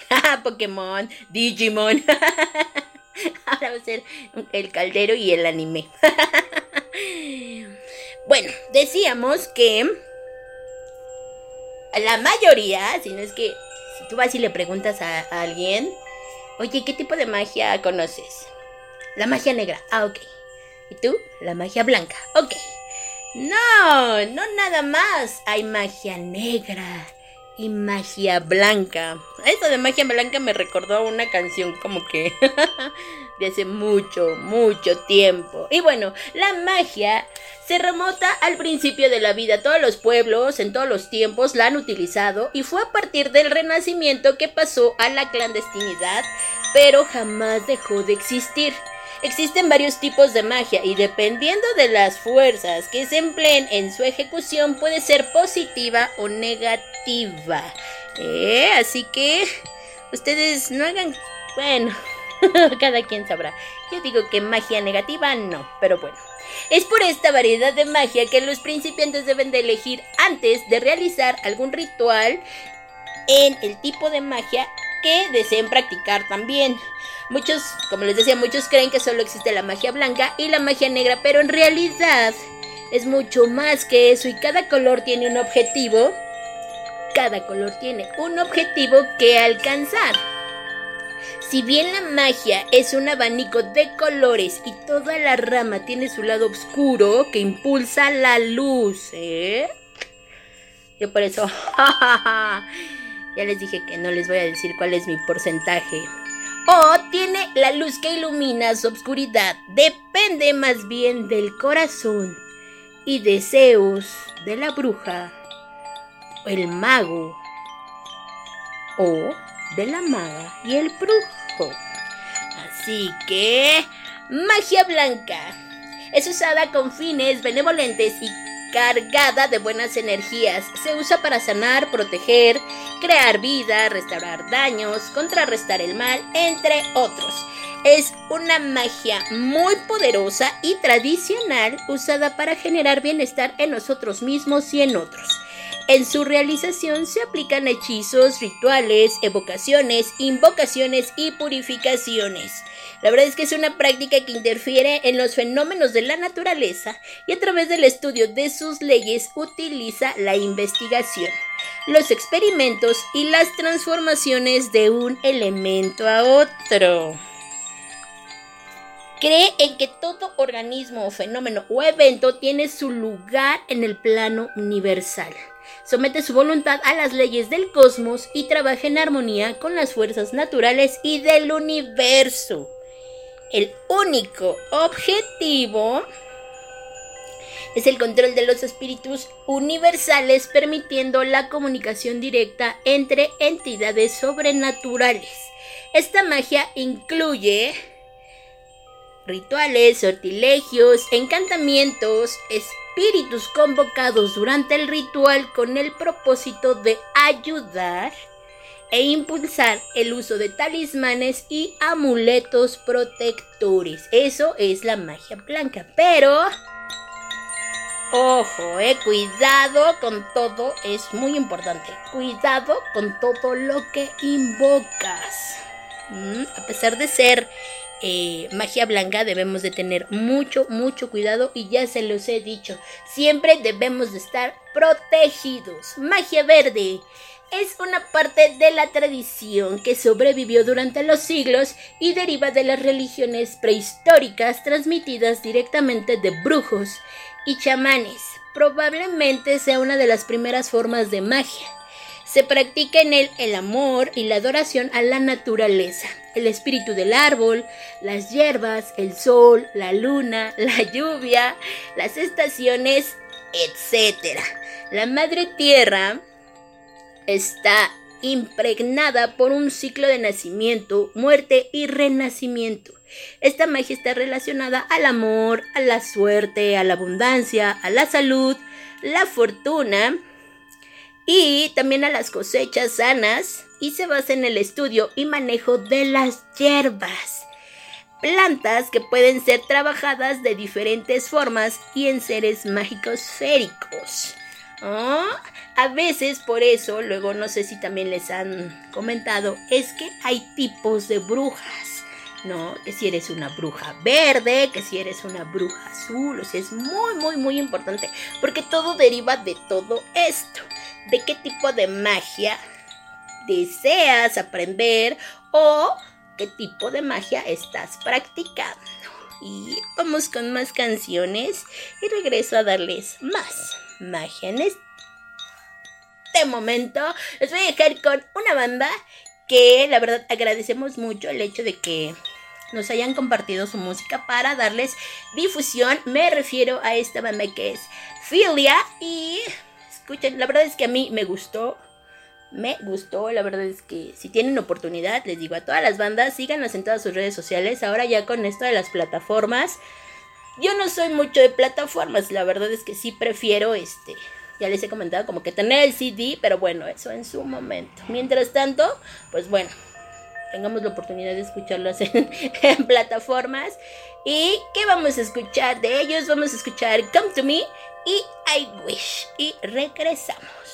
Pokémon, Digimon. Ahora va a ser el caldero y el anime. bueno, decíamos que la mayoría, si no es que si tú vas y le preguntas a, alguien, oye, ¿qué tipo de magia conoces? La magia negra. Ah, ok. ¿Y tú? La magia blanca. Ok. No, no nada más. Hay magia negra y magia blanca. Eso de magia blanca me recordó una canción como que de hace mucho, mucho tiempo. Y bueno, la magia se remota al principio de la vida. Todos los pueblos en todos los tiempos la han utilizado y fue a partir del renacimiento que pasó a la clandestinidad, pero jamás dejó de existir. Existen varios tipos de magia y dependiendo de las fuerzas que se empleen en su ejecución puede ser positiva o negativa. ¿Eh? Así que ustedes no hagan... Bueno, cada quien sabrá. Yo digo que magia negativa no, pero bueno. Es por esta variedad de magia que los principiantes deben de elegir antes de realizar algún ritual en el tipo de magia que deseen practicar también. Muchos, como les decía, muchos creen que solo existe la magia blanca y la magia negra, pero en realidad es mucho más que eso y cada color tiene un objetivo. Cada color tiene un objetivo que alcanzar. Si bien la magia es un abanico de colores y toda la rama tiene su lado oscuro que impulsa la luz, ¿eh? Yo por eso, ya les dije que no les voy a decir cuál es mi porcentaje. O tiene la luz que ilumina su obscuridad. Depende más bien del corazón y deseos de la bruja, el mago o de la maga y el brujo. Así que, magia blanca es usada con fines benevolentes y cargada de buenas energías. Se usa para sanar, proteger, crear vida, restaurar daños, contrarrestar el mal, entre otros. Es una magia muy poderosa y tradicional usada para generar bienestar en nosotros mismos y en otros. En su realización se aplican hechizos, rituales, evocaciones, invocaciones y purificaciones. La verdad es que es una práctica que interfiere en los fenómenos de la naturaleza y a través del estudio de sus leyes utiliza la investigación, los experimentos y las transformaciones de un elemento a otro. Cree en que todo organismo fenómeno o evento tiene su lugar en el plano universal somete su voluntad a las leyes del cosmos y trabaja en armonía con las fuerzas naturales y del universo. El único objetivo es el control de los espíritus universales permitiendo la comunicación directa entre entidades sobrenaturales. Esta magia incluye rituales, sortilegios, encantamientos, espíritus convocados durante el ritual con el propósito de ayudar e impulsar el uso de talismanes y amuletos protectores. Eso es la magia blanca. Pero, ojo, eh, cuidado con todo, es muy importante. Cuidado con todo lo que invocas. Mm, a pesar de ser eh, magia blanca debemos de tener mucho, mucho cuidado y ya se los he dicho, siempre debemos de estar protegidos. Magia verde es una parte de la tradición que sobrevivió durante los siglos y deriva de las religiones prehistóricas transmitidas directamente de brujos y chamanes. probablemente sea una de las primeras formas de magia. Se practica en él el amor y la adoración a la naturaleza, el espíritu del árbol, las hierbas, el sol, la luna, la lluvia, las estaciones, etc. La madre tierra está impregnada por un ciclo de nacimiento, muerte y renacimiento. Esta magia está relacionada al amor, a la suerte, a la abundancia, a la salud, la fortuna y también a las cosechas sanas y se basa en el estudio y manejo de las hierbas. Plantas que pueden ser trabajadas de diferentes formas y en seres mágicos féricos. ¿Ah? A veces por eso, luego no sé si también les han comentado, es que hay tipos de brujas. ¿no? Que si eres una bruja verde, que si eres una bruja azul, o sea, es muy, muy, muy importante, porque todo deriva de todo esto, de qué tipo de magia deseas aprender o qué tipo de magia estás practicando. Y vamos con más canciones y regreso a darles más magia en este momento. Les voy a dejar con una banda que la verdad agradecemos mucho el hecho de que nos hayan compartido su música para darles difusión. Me refiero a esta banda que es Filia y escuchen, la verdad es que a mí me gustó. Me gustó, la verdad es que si tienen oportunidad, les digo a todas las bandas, síganos en todas sus redes sociales. Ahora ya con esto de las plataformas, yo no soy mucho de plataformas, la verdad es que sí prefiero este, ya les he comentado como que tener el CD, pero bueno, eso en su momento. Mientras tanto, pues bueno, tengamos la oportunidad de escucharlos en, en, plataformas. ¿Y qué vamos a escuchar de ellos? Vamos a escuchar Come to Me y I Wish. Y regresamos.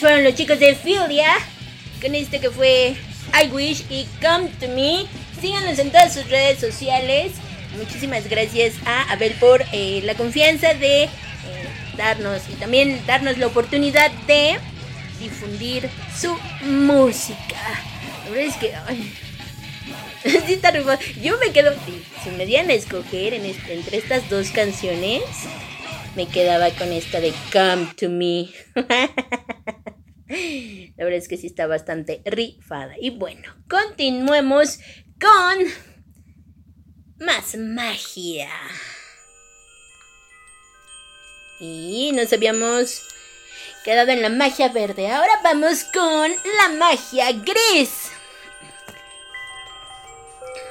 Fueron los chicos de Filia. Con este que fue I Wish y Come to Me. Síganos en todas sus redes sociales. Muchísimas gracias a Abel por eh, la confianza de eh, darnos y también darnos la oportunidad de difundir su música. La verdad. Yo me quedo. Si me dieran a escoger este- entre estas dos canciones, me quedaba con esta de Come to Me. La verdad es que sí está bastante rifada. Y bueno, continuemos con más magia. Y nos habíamos quedado en la magia verde. Ahora vamos con la magia gris.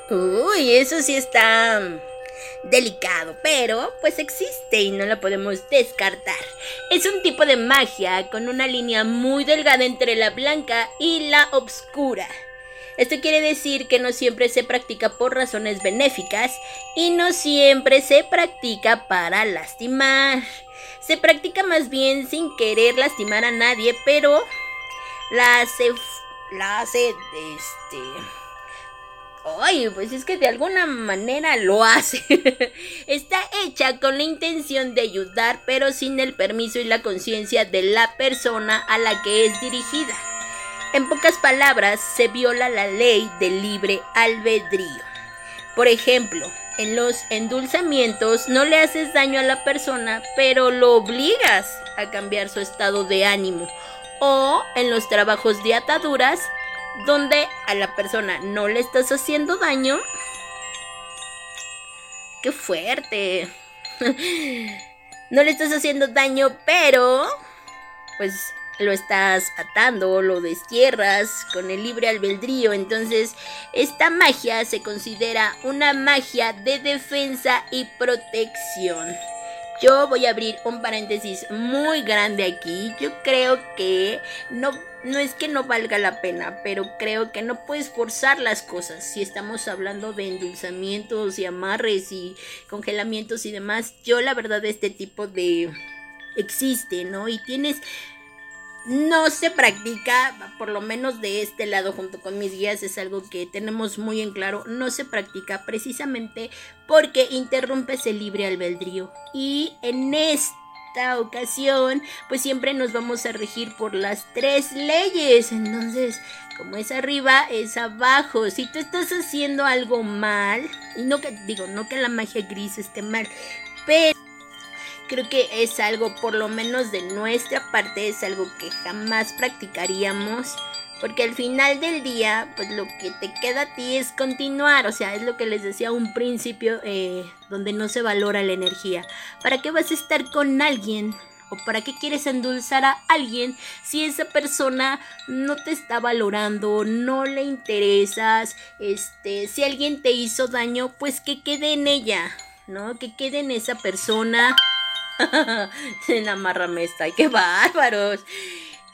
Uy, eso sí está delicado, pero pues existe y no la podemos descartar. Es un tipo de magia con una línea muy delgada entre la blanca y la oscura. Esto quiere decir que no siempre se practica por razones benéficas y no siempre se practica para lastimar. Se practica más bien sin querer lastimar a nadie, pero la hace la hace este Ay, pues es que de alguna manera lo hace. Está hecha con la intención de ayudar, pero sin el permiso y la conciencia de la persona a la que es dirigida. En pocas palabras, se viola la ley del libre albedrío. Por ejemplo, en los endulzamientos no le haces daño a la persona, pero lo obligas a cambiar su estado de ánimo. O en los trabajos de ataduras, donde a la persona no le estás haciendo daño. ¡Qué fuerte! no le estás haciendo daño, pero pues lo estás atando, lo destierras con el libre albedrío. Entonces, esta magia se considera una magia de defensa y protección. Yo voy a abrir un paréntesis muy grande aquí. Yo creo que no, no es que no valga la pena, pero creo que no puedes forzar las cosas. Si estamos hablando de endulzamientos y amarres y congelamientos y demás, yo la verdad este tipo de existe, ¿no? Y tienes no se practica, por lo menos de este lado junto con mis guías es algo que tenemos muy en claro, no se practica precisamente porque interrumpes el libre albedrío. Y en esta ocasión, pues siempre nos vamos a regir por las tres leyes. Entonces, como es arriba, es abajo. Si tú estás haciendo algo mal, y no que digo, no que la magia gris esté mal, pero creo que es algo, por lo menos de nuestra parte, es algo que jamás practicaríamos. Porque al final del día, pues lo que te queda a ti es continuar. O sea, es lo que les decía un principio, eh, donde no se valora la energía. ¿Para qué vas a estar con alguien? ¿O para qué quieres endulzar a alguien si esa persona no te está valorando, no le interesas? Este, si alguien te hizo daño, pues que quede en ella, ¿no? Que quede en esa persona. en amárrame esta, qué bárbaros.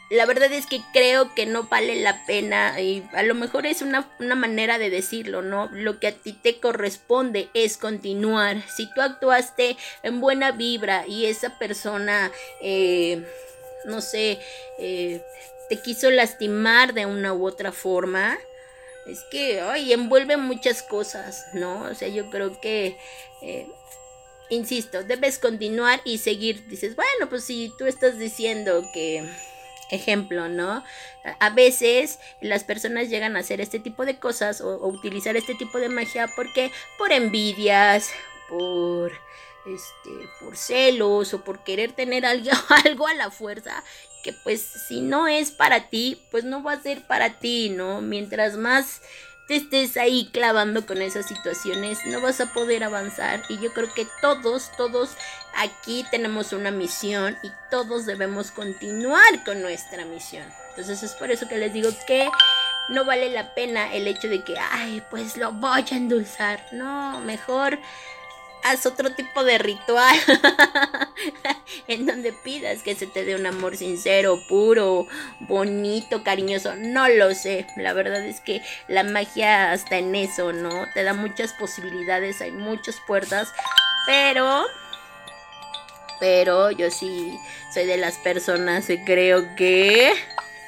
La verdad es que creo que no vale la pena y a lo mejor es una, una, manera de decirlo, ¿no? Lo que a ti te corresponde es continuar. Si tú actuaste en buena vibra y esa persona, eh, no sé, eh, te quiso lastimar de una u otra forma, es que, ay, envuelve muchas cosas, ¿no? O sea, yo creo que... Eh, insisto, debes continuar y seguir. Dices, bueno, pues si tú estás diciendo que, ejemplo, ¿no? A veces las personas llegan a hacer este tipo de cosas o, utilizar este tipo de magia porque por envidias, por este, por celos o por querer tener algo, algo a la fuerza que pues si no es para ti, pues no va a ser para ti, ¿no? Mientras más te estés ahí clavando con esas situaciones, no vas a poder avanzar. Y yo creo que todos, todos aquí tenemos una misión y todos debemos continuar con nuestra misión. Entonces es por eso que les digo que no vale la pena el hecho de que, ay, pues lo voy a endulzar. No, mejor haz otro tipo de ritual en donde pidas que se te dé un amor sincero, puro, bonito, cariñoso. No lo sé. La verdad es que la magia hasta en eso, ¿no? Te da muchas posibilidades, hay muchas puertas, pero Pero yo sí soy de las personas que creo que...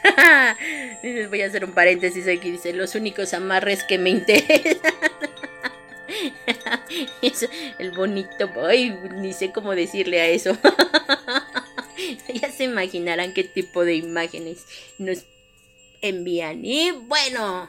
Voy a hacer un paréntesis aquí, dice, los únicos amarres que me interesan. el bonito, ay, ni sé cómo decirle a eso. ya se imaginarán qué tipo de imágenes nos envían. Y bueno,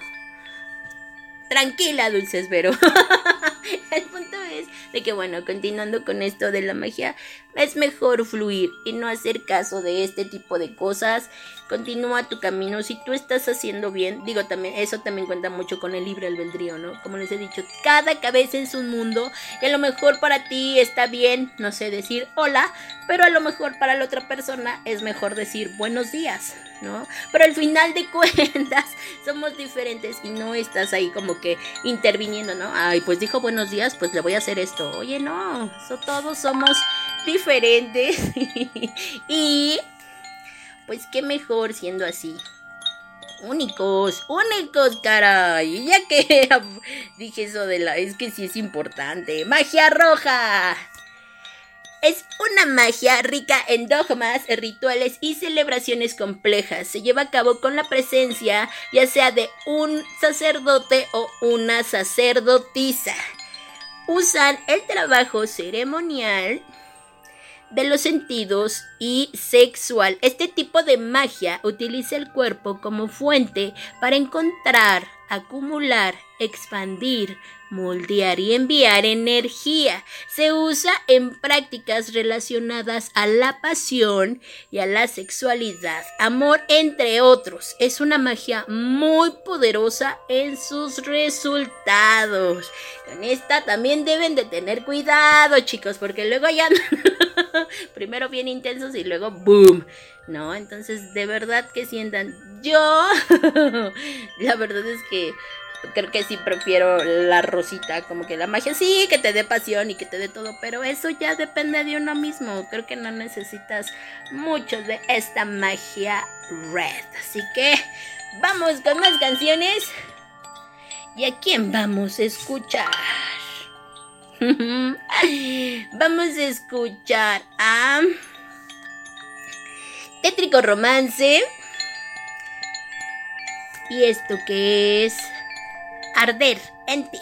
tranquila, dulces, pero el punto es de que, bueno, continuando con esto de la magia, es mejor fluir y no hacer caso de este tipo de cosas. Continúa tu camino. Si tú estás haciendo bien, digo también, eso también cuenta mucho con el libre albedrío, ¿no? Como les he dicho, cada cabeza es un mundo y a lo mejor para ti está bien, no sé, decir hola, pero a lo mejor para la otra persona es mejor decir buenos días, ¿no? Pero al final de cuentas somos diferentes y no estás ahí como que interviniendo, ¿no? Ay, pues dijo buenos días, pues le voy a hacer esto. Oye, no, todos somos diferentes y pues qué mejor siendo así. Únicos, únicos, caray. Ya que dije eso de la... Es que sí es importante. Magia roja. Es una magia rica en dogmas, rituales y celebraciones complejas. Se lleva a cabo con la presencia ya sea de un sacerdote o una sacerdotisa. Usan el trabajo ceremonial de los sentidos y sexual. Este tipo de magia utiliza el cuerpo como fuente para encontrar, acumular, expandir, moldear y enviar energía. Se usa en prácticas relacionadas a la pasión y a la sexualidad, amor, entre otros. Es una magia muy poderosa en sus resultados. Con esta también deben de tener cuidado, chicos, porque luego ya primero bien intensos y luego boom. ¿No? Entonces, de verdad que sientan. Yo, la verdad es que creo que sí prefiero la rosita, como que la magia sí, que te dé pasión y que te dé todo, pero eso ya depende de uno mismo. Creo que no necesitas mucho de esta magia red. Así que vamos con más canciones. ¿Y a quién vamos a escuchar? vamos a escuchar a Tétrico Romance. ¿Y esto que es? Arder en ti.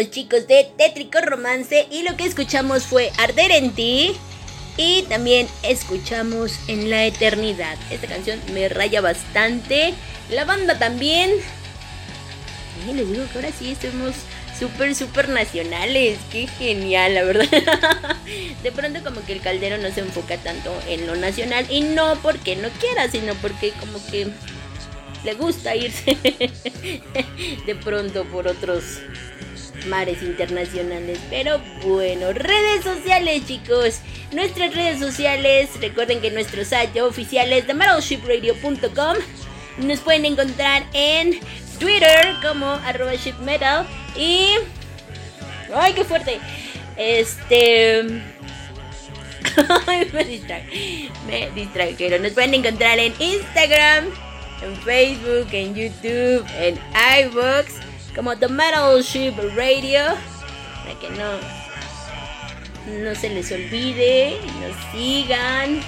Los chicos de Tétrico Romance y lo que escuchamos fue Arder en ti y también escuchamos En la Eternidad. Esta canción me raya bastante. La banda también. Y les digo que ahora sí estamos súper, súper nacionales. Qué genial, la verdad. De pronto como que el caldero no se enfoca tanto en lo nacional y no porque no quiera, sino porque como que le gusta irse de pronto por otros mares internacionales. Pero bueno, redes sociales, chicos. Nuestras redes sociales, recuerden que nuestro sitio oficial es themetalshipradio.com. Nos pueden encontrar en Twitter como arroba shipmetal y... ¡Ay, qué fuerte! Este... me distraje. Me distrajeron. Nos pueden encontrar en Instagram, en Facebook, en YouTube, en iVoox, como The Metal Ship Radio. Para que no, no se les olvide, nos sigan.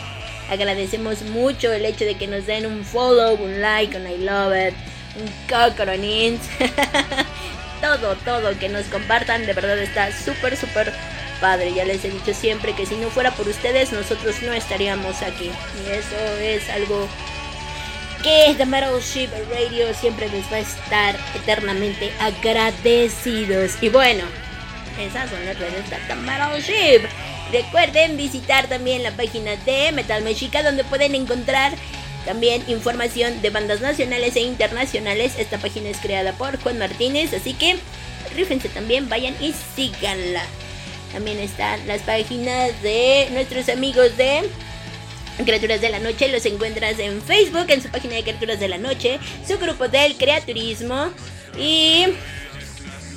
Agradecemos mucho el hecho de que nos den un follow, un like, un I love it, un cocoronins. todo, todo, que nos compartan, de verdad está súper, súper padre. Ya les he dicho siempre que si no fuera por ustedes, nosotros no estaríamos aquí. Y eso es algo que The Metal Ship Radio siempre les va a estar eternamente agradecidos. Y bueno, esas son las redes de The Metal Ship. Recuerden visitar también la página de Metal Mexica donde pueden encontrar también información de bandas nacionales e internacionales. Esta página es creada por Juan Martínez, así que rífense también, vayan y síganla. También están las páginas de nuestros amigos de Criaturas de la Noche. Los encuentras en Facebook, en su página de Criaturas de la Noche, su grupo del creaturismo y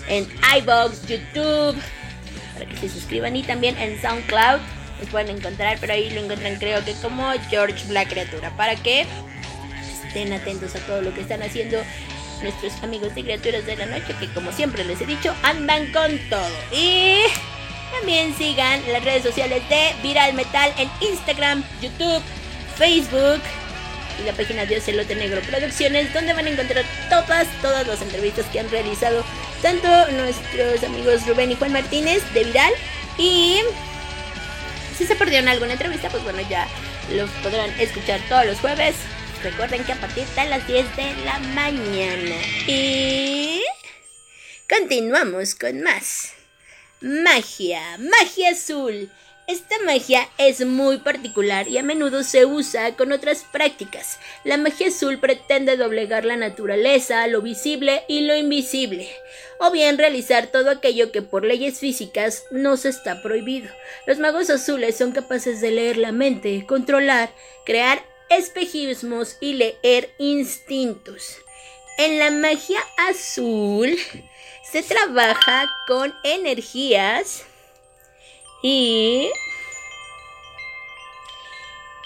en iBox, YouTube, para que se suscriban y también en SoundCloud. Los pueden encontrar, pero ahí lo encuentran creo que como George Black Criatura, para que estén atentos a todo lo que están haciendo nuestros amigos de Criaturas de la Noche, que como siempre les he dicho, andan con todo. Y también sigan las redes sociales de Viral Metal en Instagram, YouTube, Facebook y la página de Ocelote Negro Producciones, donde van a encontrar todas, todas las entrevistas que han realizado tanto nuestros amigos Rubén y Juan Martínez de Viral y si se perdieron alguna entrevista, pues bueno, ya los podrán escuchar todos los jueves. Recuerden que a partir de las 10 de la mañana. Y continuamos con más. Magia, magia azul. Esta magia es muy particular y a menudo se usa con otras prácticas. La magia azul pretende doblegar la naturaleza, lo visible y lo invisible, o bien realizar todo aquello que por leyes físicas nos está prohibido. Los magos azules son capaces de leer la mente, controlar, crear espejismos y leer instintos. En la magia azul se trabaja con energías y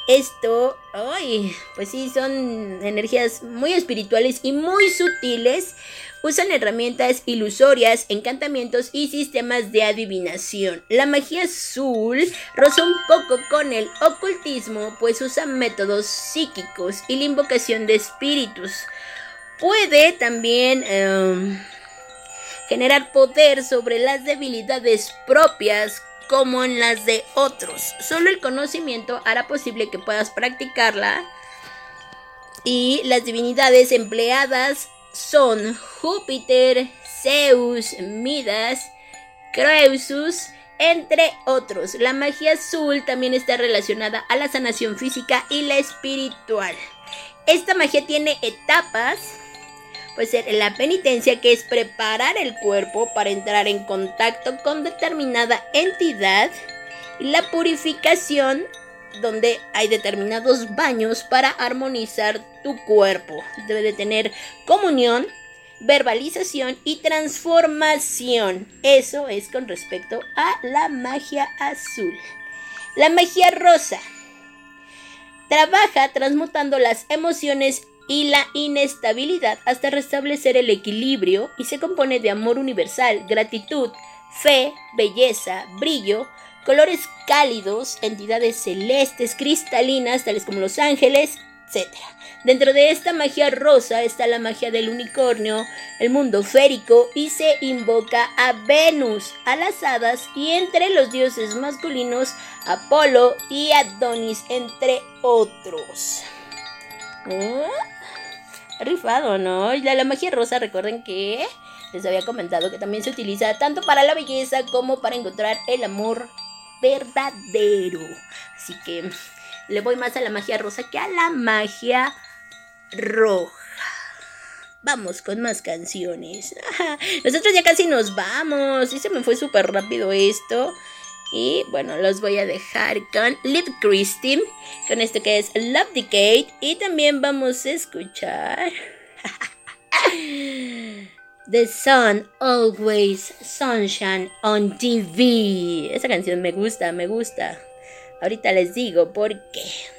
esto, ay, pues sí, son energías muy espirituales y muy sutiles. Usan herramientas ilusorias, encantamientos y sistemas de adivinación. La magia azul roza un poco con el ocultismo, pues usa métodos psíquicos y la invocación de espíritus. Puede también em, generar poder sobre las debilidades propias como en las de otros. Solo el conocimiento hará posible que puedas practicarla. Y las divinidades empleadas son Júpiter, Zeus, Midas, Croesus, entre otros. La magia azul también está relacionada a la sanación física y la espiritual. Esta magia tiene etapas puede ser la penitencia, que es preparar el cuerpo para entrar en contacto con determinada entidad, y la purificación, donde hay determinados baños para armonizar tu cuerpo. Debe de tener comunión, verbalización y transformación. Eso es con respecto a la magia azul. La magia rosa trabaja transmutando las emociones y la inestabilidad hasta restablecer el equilibrio y se compone de amor universal, gratitud, fe, belleza, brillo, colores cálidos, entidades celestes, cristalinas, tales como los ángeles, etc. Dentro de esta magia rosa está la magia del unicornio, el mundo férico y se invoca a Venus, a las hadas y entre los dioses masculinos Apolo y Adonis, entre otros. ¿Eh? Rifado, ¿no? Y la, magia rosa, recuerden que les había comentado que también se utiliza tanto para la belleza como para encontrar el amor verdadero. Así que le voy más a la magia rosa que a la magia roja. Vamos con más canciones. Nosotros ya casi nos vamos. Y se me fue súper rápido esto. Y bueno, los voy a dejar con Liv Christine, con esto que es Love Decade. Y también vamos a escuchar The Sun Always Sunshine on TV. Esa canción me gusta, me gusta. Ahorita les digo por qué.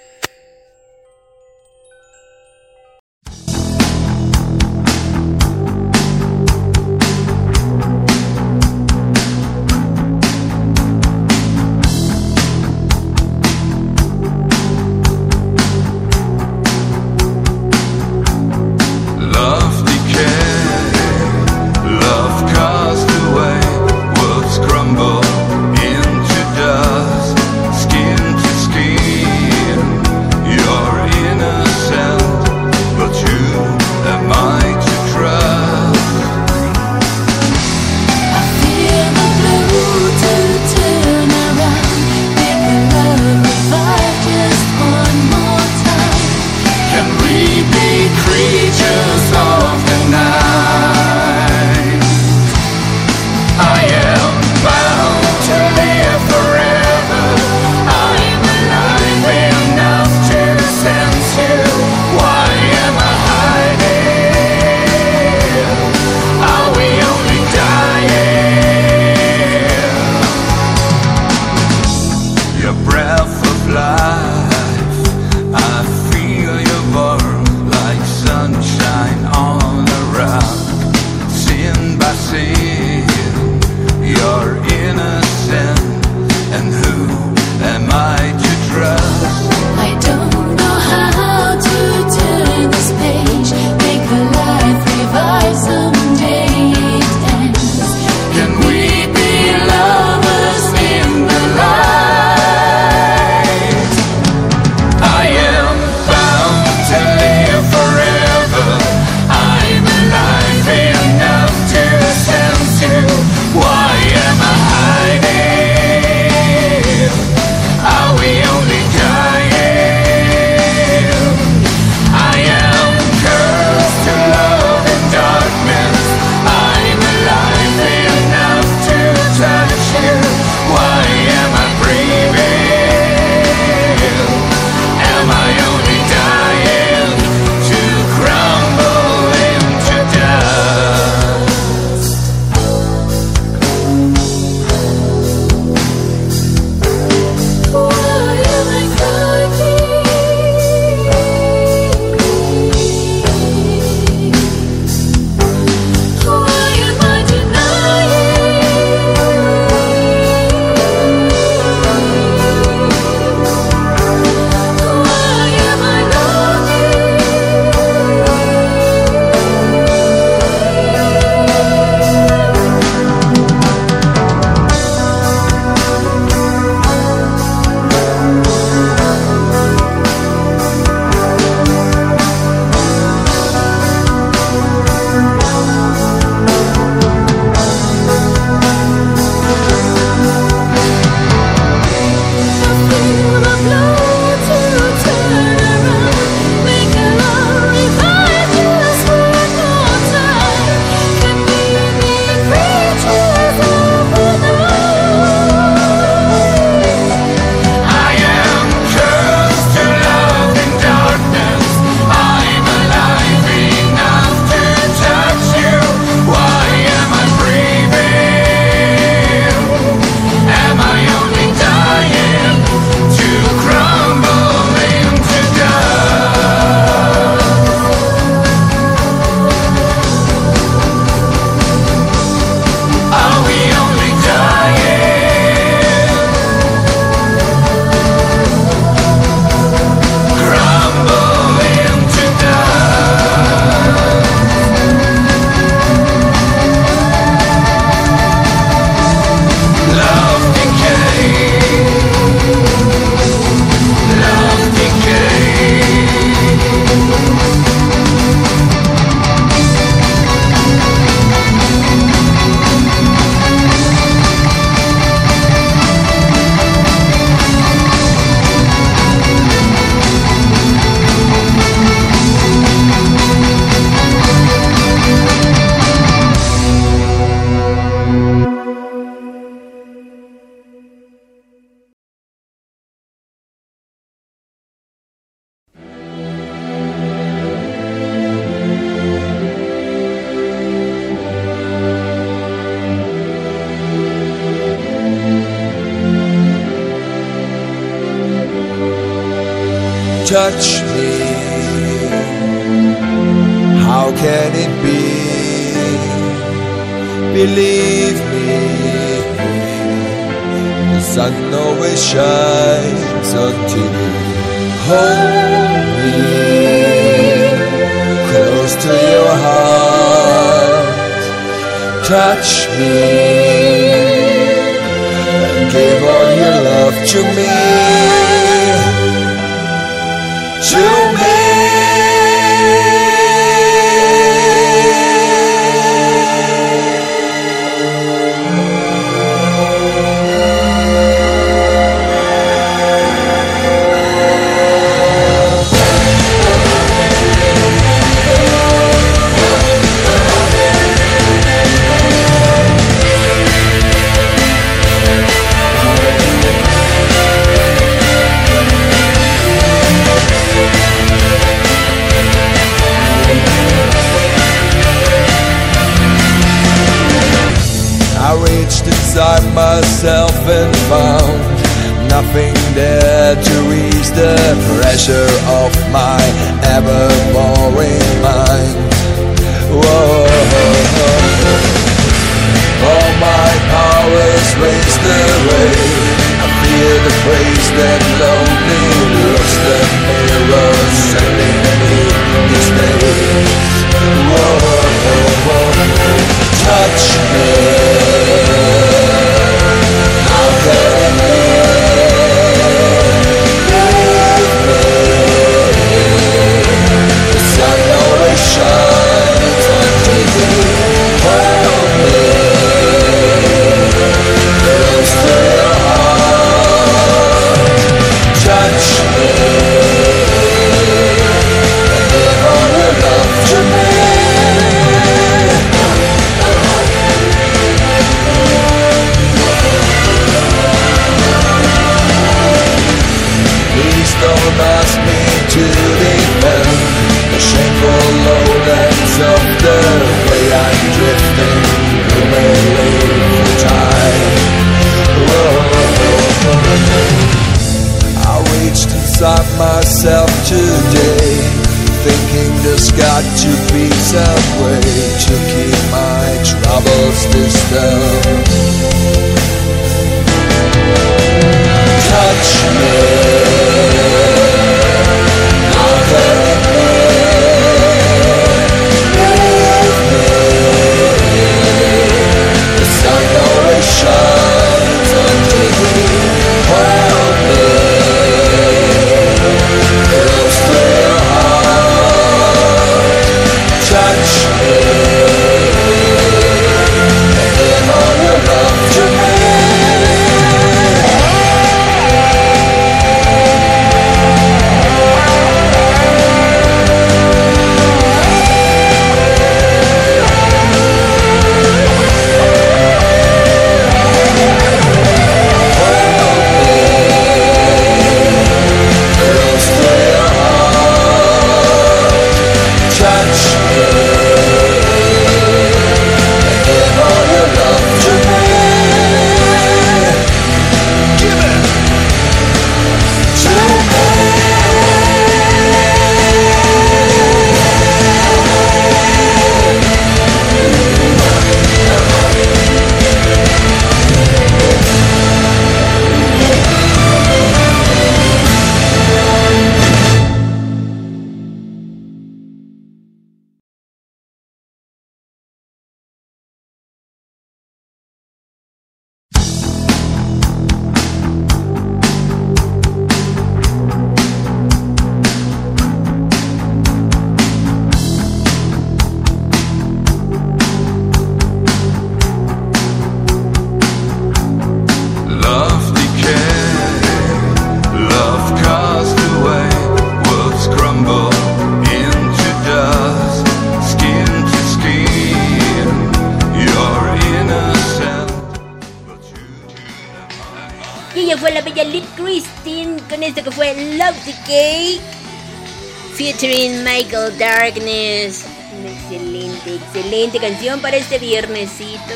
Para este viernesito.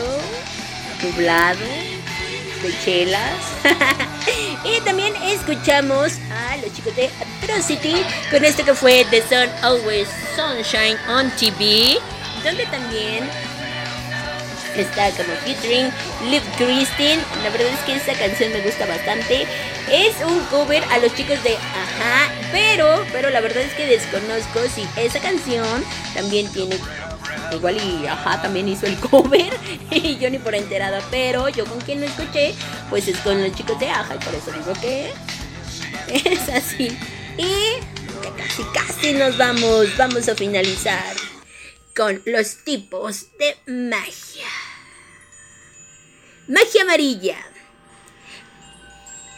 Nublado. De chelas. y también escuchamos a los chicos de Atrocity con esto que fue The Sun Always Sunshine on TV, donde también está como featuring Liv Christine. La verdad es que esta canción me gusta bastante. Es un cover a los chicos de Ajá, pero, pero la verdad es que desconozco si esa canción también tiene igual y ajá también hizo el cover y yo ni por enterada pero yo con quien lo escuché pues es con los chicos de Aja y por eso digo que es así. Y casi casi nos vamos vamos a finalizar con los tipos de magia. Magia amarilla.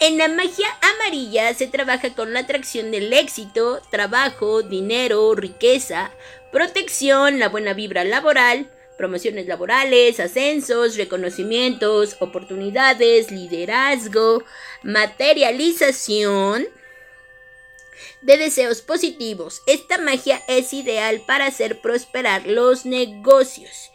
En la magia amarilla se trabaja con la atracción del éxito, trabajo, dinero, riqueza, protección, la buena vibra laboral, promociones laborales, ascensos, reconocimientos, oportunidades, liderazgo, materialización de deseos positivos. Esta magia es ideal para hacer prosperar los negocios.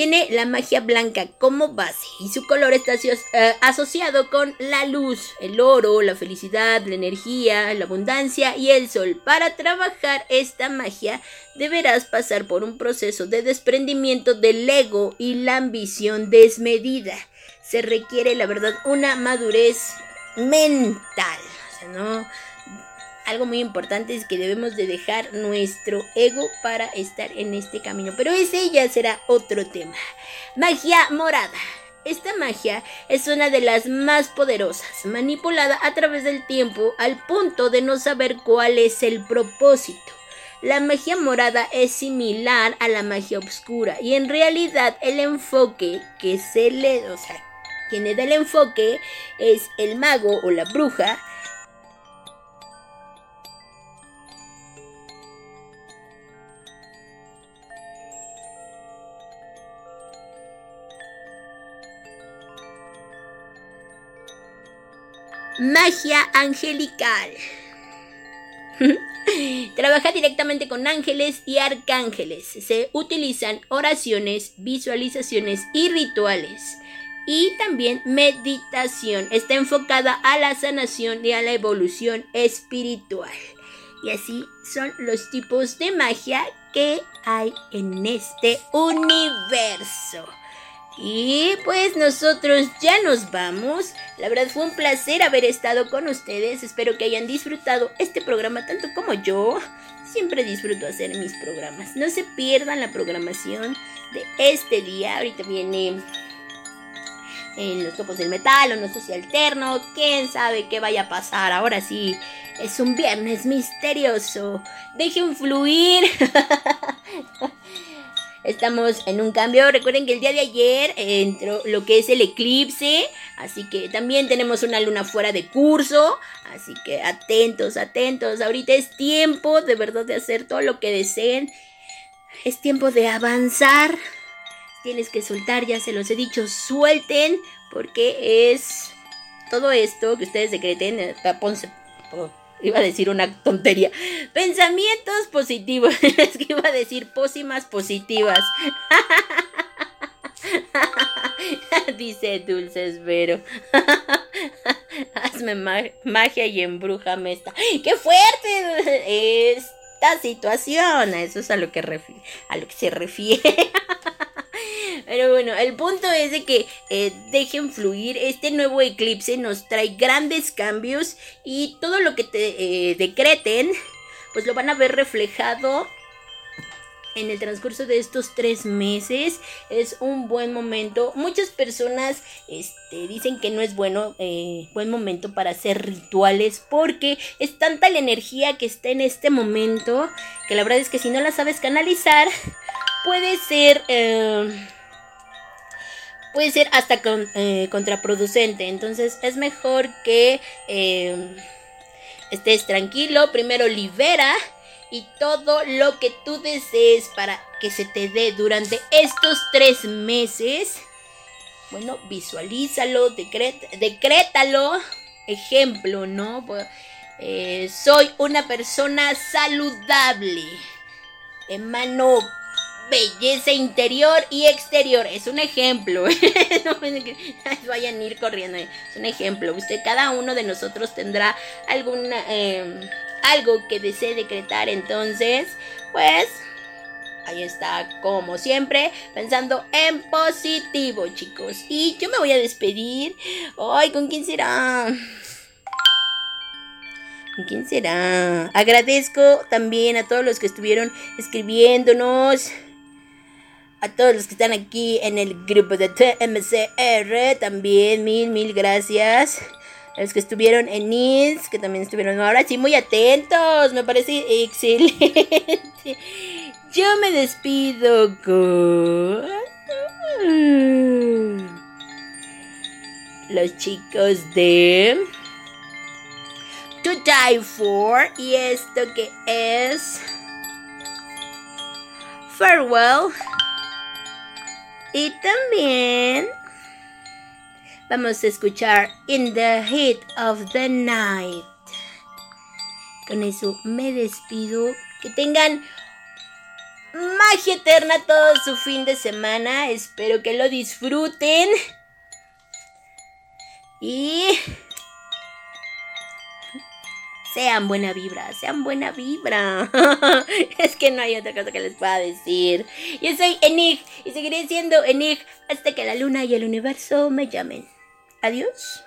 Tiene la magia blanca como base y su color está eh, asociado con la luz, el oro, la felicidad, la energía, la abundancia y el sol. Para trabajar esta magia deberás pasar por un proceso de desprendimiento del ego y la ambición desmedida. Se requiere, la verdad, una madurez mental. O sea, no algo muy importante es que debemos de dejar nuestro ego para estar en este camino. Pero ese ya será otro tema. Magia morada. Esta magia es una de las más poderosas, manipulada a través del tiempo al punto de no saber cuál es el propósito. La magia morada es similar a la magia oscura y en realidad el enfoque que se le, o sea, quien le da el enfoque es el mago o la bruja Magia angelical. Trabaja directamente con ángeles y arcángeles. Se utilizan oraciones, visualizaciones y rituales. Y también meditación. Está enfocada a la sanación y a la evolución espiritual. Y así son los tipos de magia que hay en este universo. Y pues nosotros ya nos vamos. La verdad fue un placer haber estado con ustedes. Espero que hayan disfrutado este programa tanto como yo. Siempre disfruto hacer mis programas. No se pierdan la programación de este día. Ahorita viene en los topos del metal o no sé si alterno. Quién sabe qué vaya a pasar. Ahora sí, es un viernes misterioso. Dejen fluir. Estamos en un cambio. Recuerden que el día de ayer entró lo que es el eclipse. Así que también tenemos una luna fuera de curso. Así que atentos, atentos. Ahorita es tiempo de verdad de hacer todo lo que deseen. Es tiempo de avanzar. Tienes que soltar, ya se los he dicho, suelten. Porque es todo esto que ustedes decreten. Eh, Iba a decir una tontería. Pensamientos positivos. Es que iba a decir pócimas positivas. Dice Dulces Vero. Hazme magia y embrújame esta. ¡Qué fuerte! Esta situación. Eso es a lo que, a lo que se refiere. Pero bueno, el punto es de que eh, dejen fluir. Este nuevo eclipse nos trae grandes cambios y todo lo que te eh, decreten, pues lo van a ver reflejado en el transcurso de estos tres meses es un buen momento. Muchas personas este, dicen que no es bueno, eh, buen momento para hacer rituales porque es tanta la energía que está en este momento que la verdad es que si no la sabes canalizar puede ser puede ser hasta eh, contraproducente. Entonces es mejor que eh, estés tranquilo. Primero libera y todo lo que tú desees para que se te dé durante estos tres meses. Bueno, visualízalo, decrétalo. Ejemplo, ¿no? Eh, soy una persona saludable. Emano belleza interior y exterior. Es un ejemplo. vayan a ir corriendo. Es un ejemplo. Usted, cada uno de nosotros tendrá alguna, em, algo que desee decretar. Entonces, pues Ahí está, como siempre, pensando en positivo, chicos. Y yo me voy a despedir. Ay, ¿con quién será? ¿Con quién será? Agradezco también a todos los que estuvieron escribiéndonos. A todos los que están aquí en el grupo de TMCR. También mil, mil gracias. A los que estuvieron en NIS, que también estuvieron ahora sí muy atentos. Me parece excelente. Yo me despido con los chicos de To Die For y esto que es Farewell y también vamos a escuchar In the Heat of the Night. Con eso me despido. Que tengan magia eterna todo su fin de semana. Espero que lo disfruten. Y sean buena vibra, sean buena vibra. es que no hay otra cosa que les pueda decir. Yo soy Enig y seguiré siendo Enig hasta que la luna y el universo me llamen. Adiós.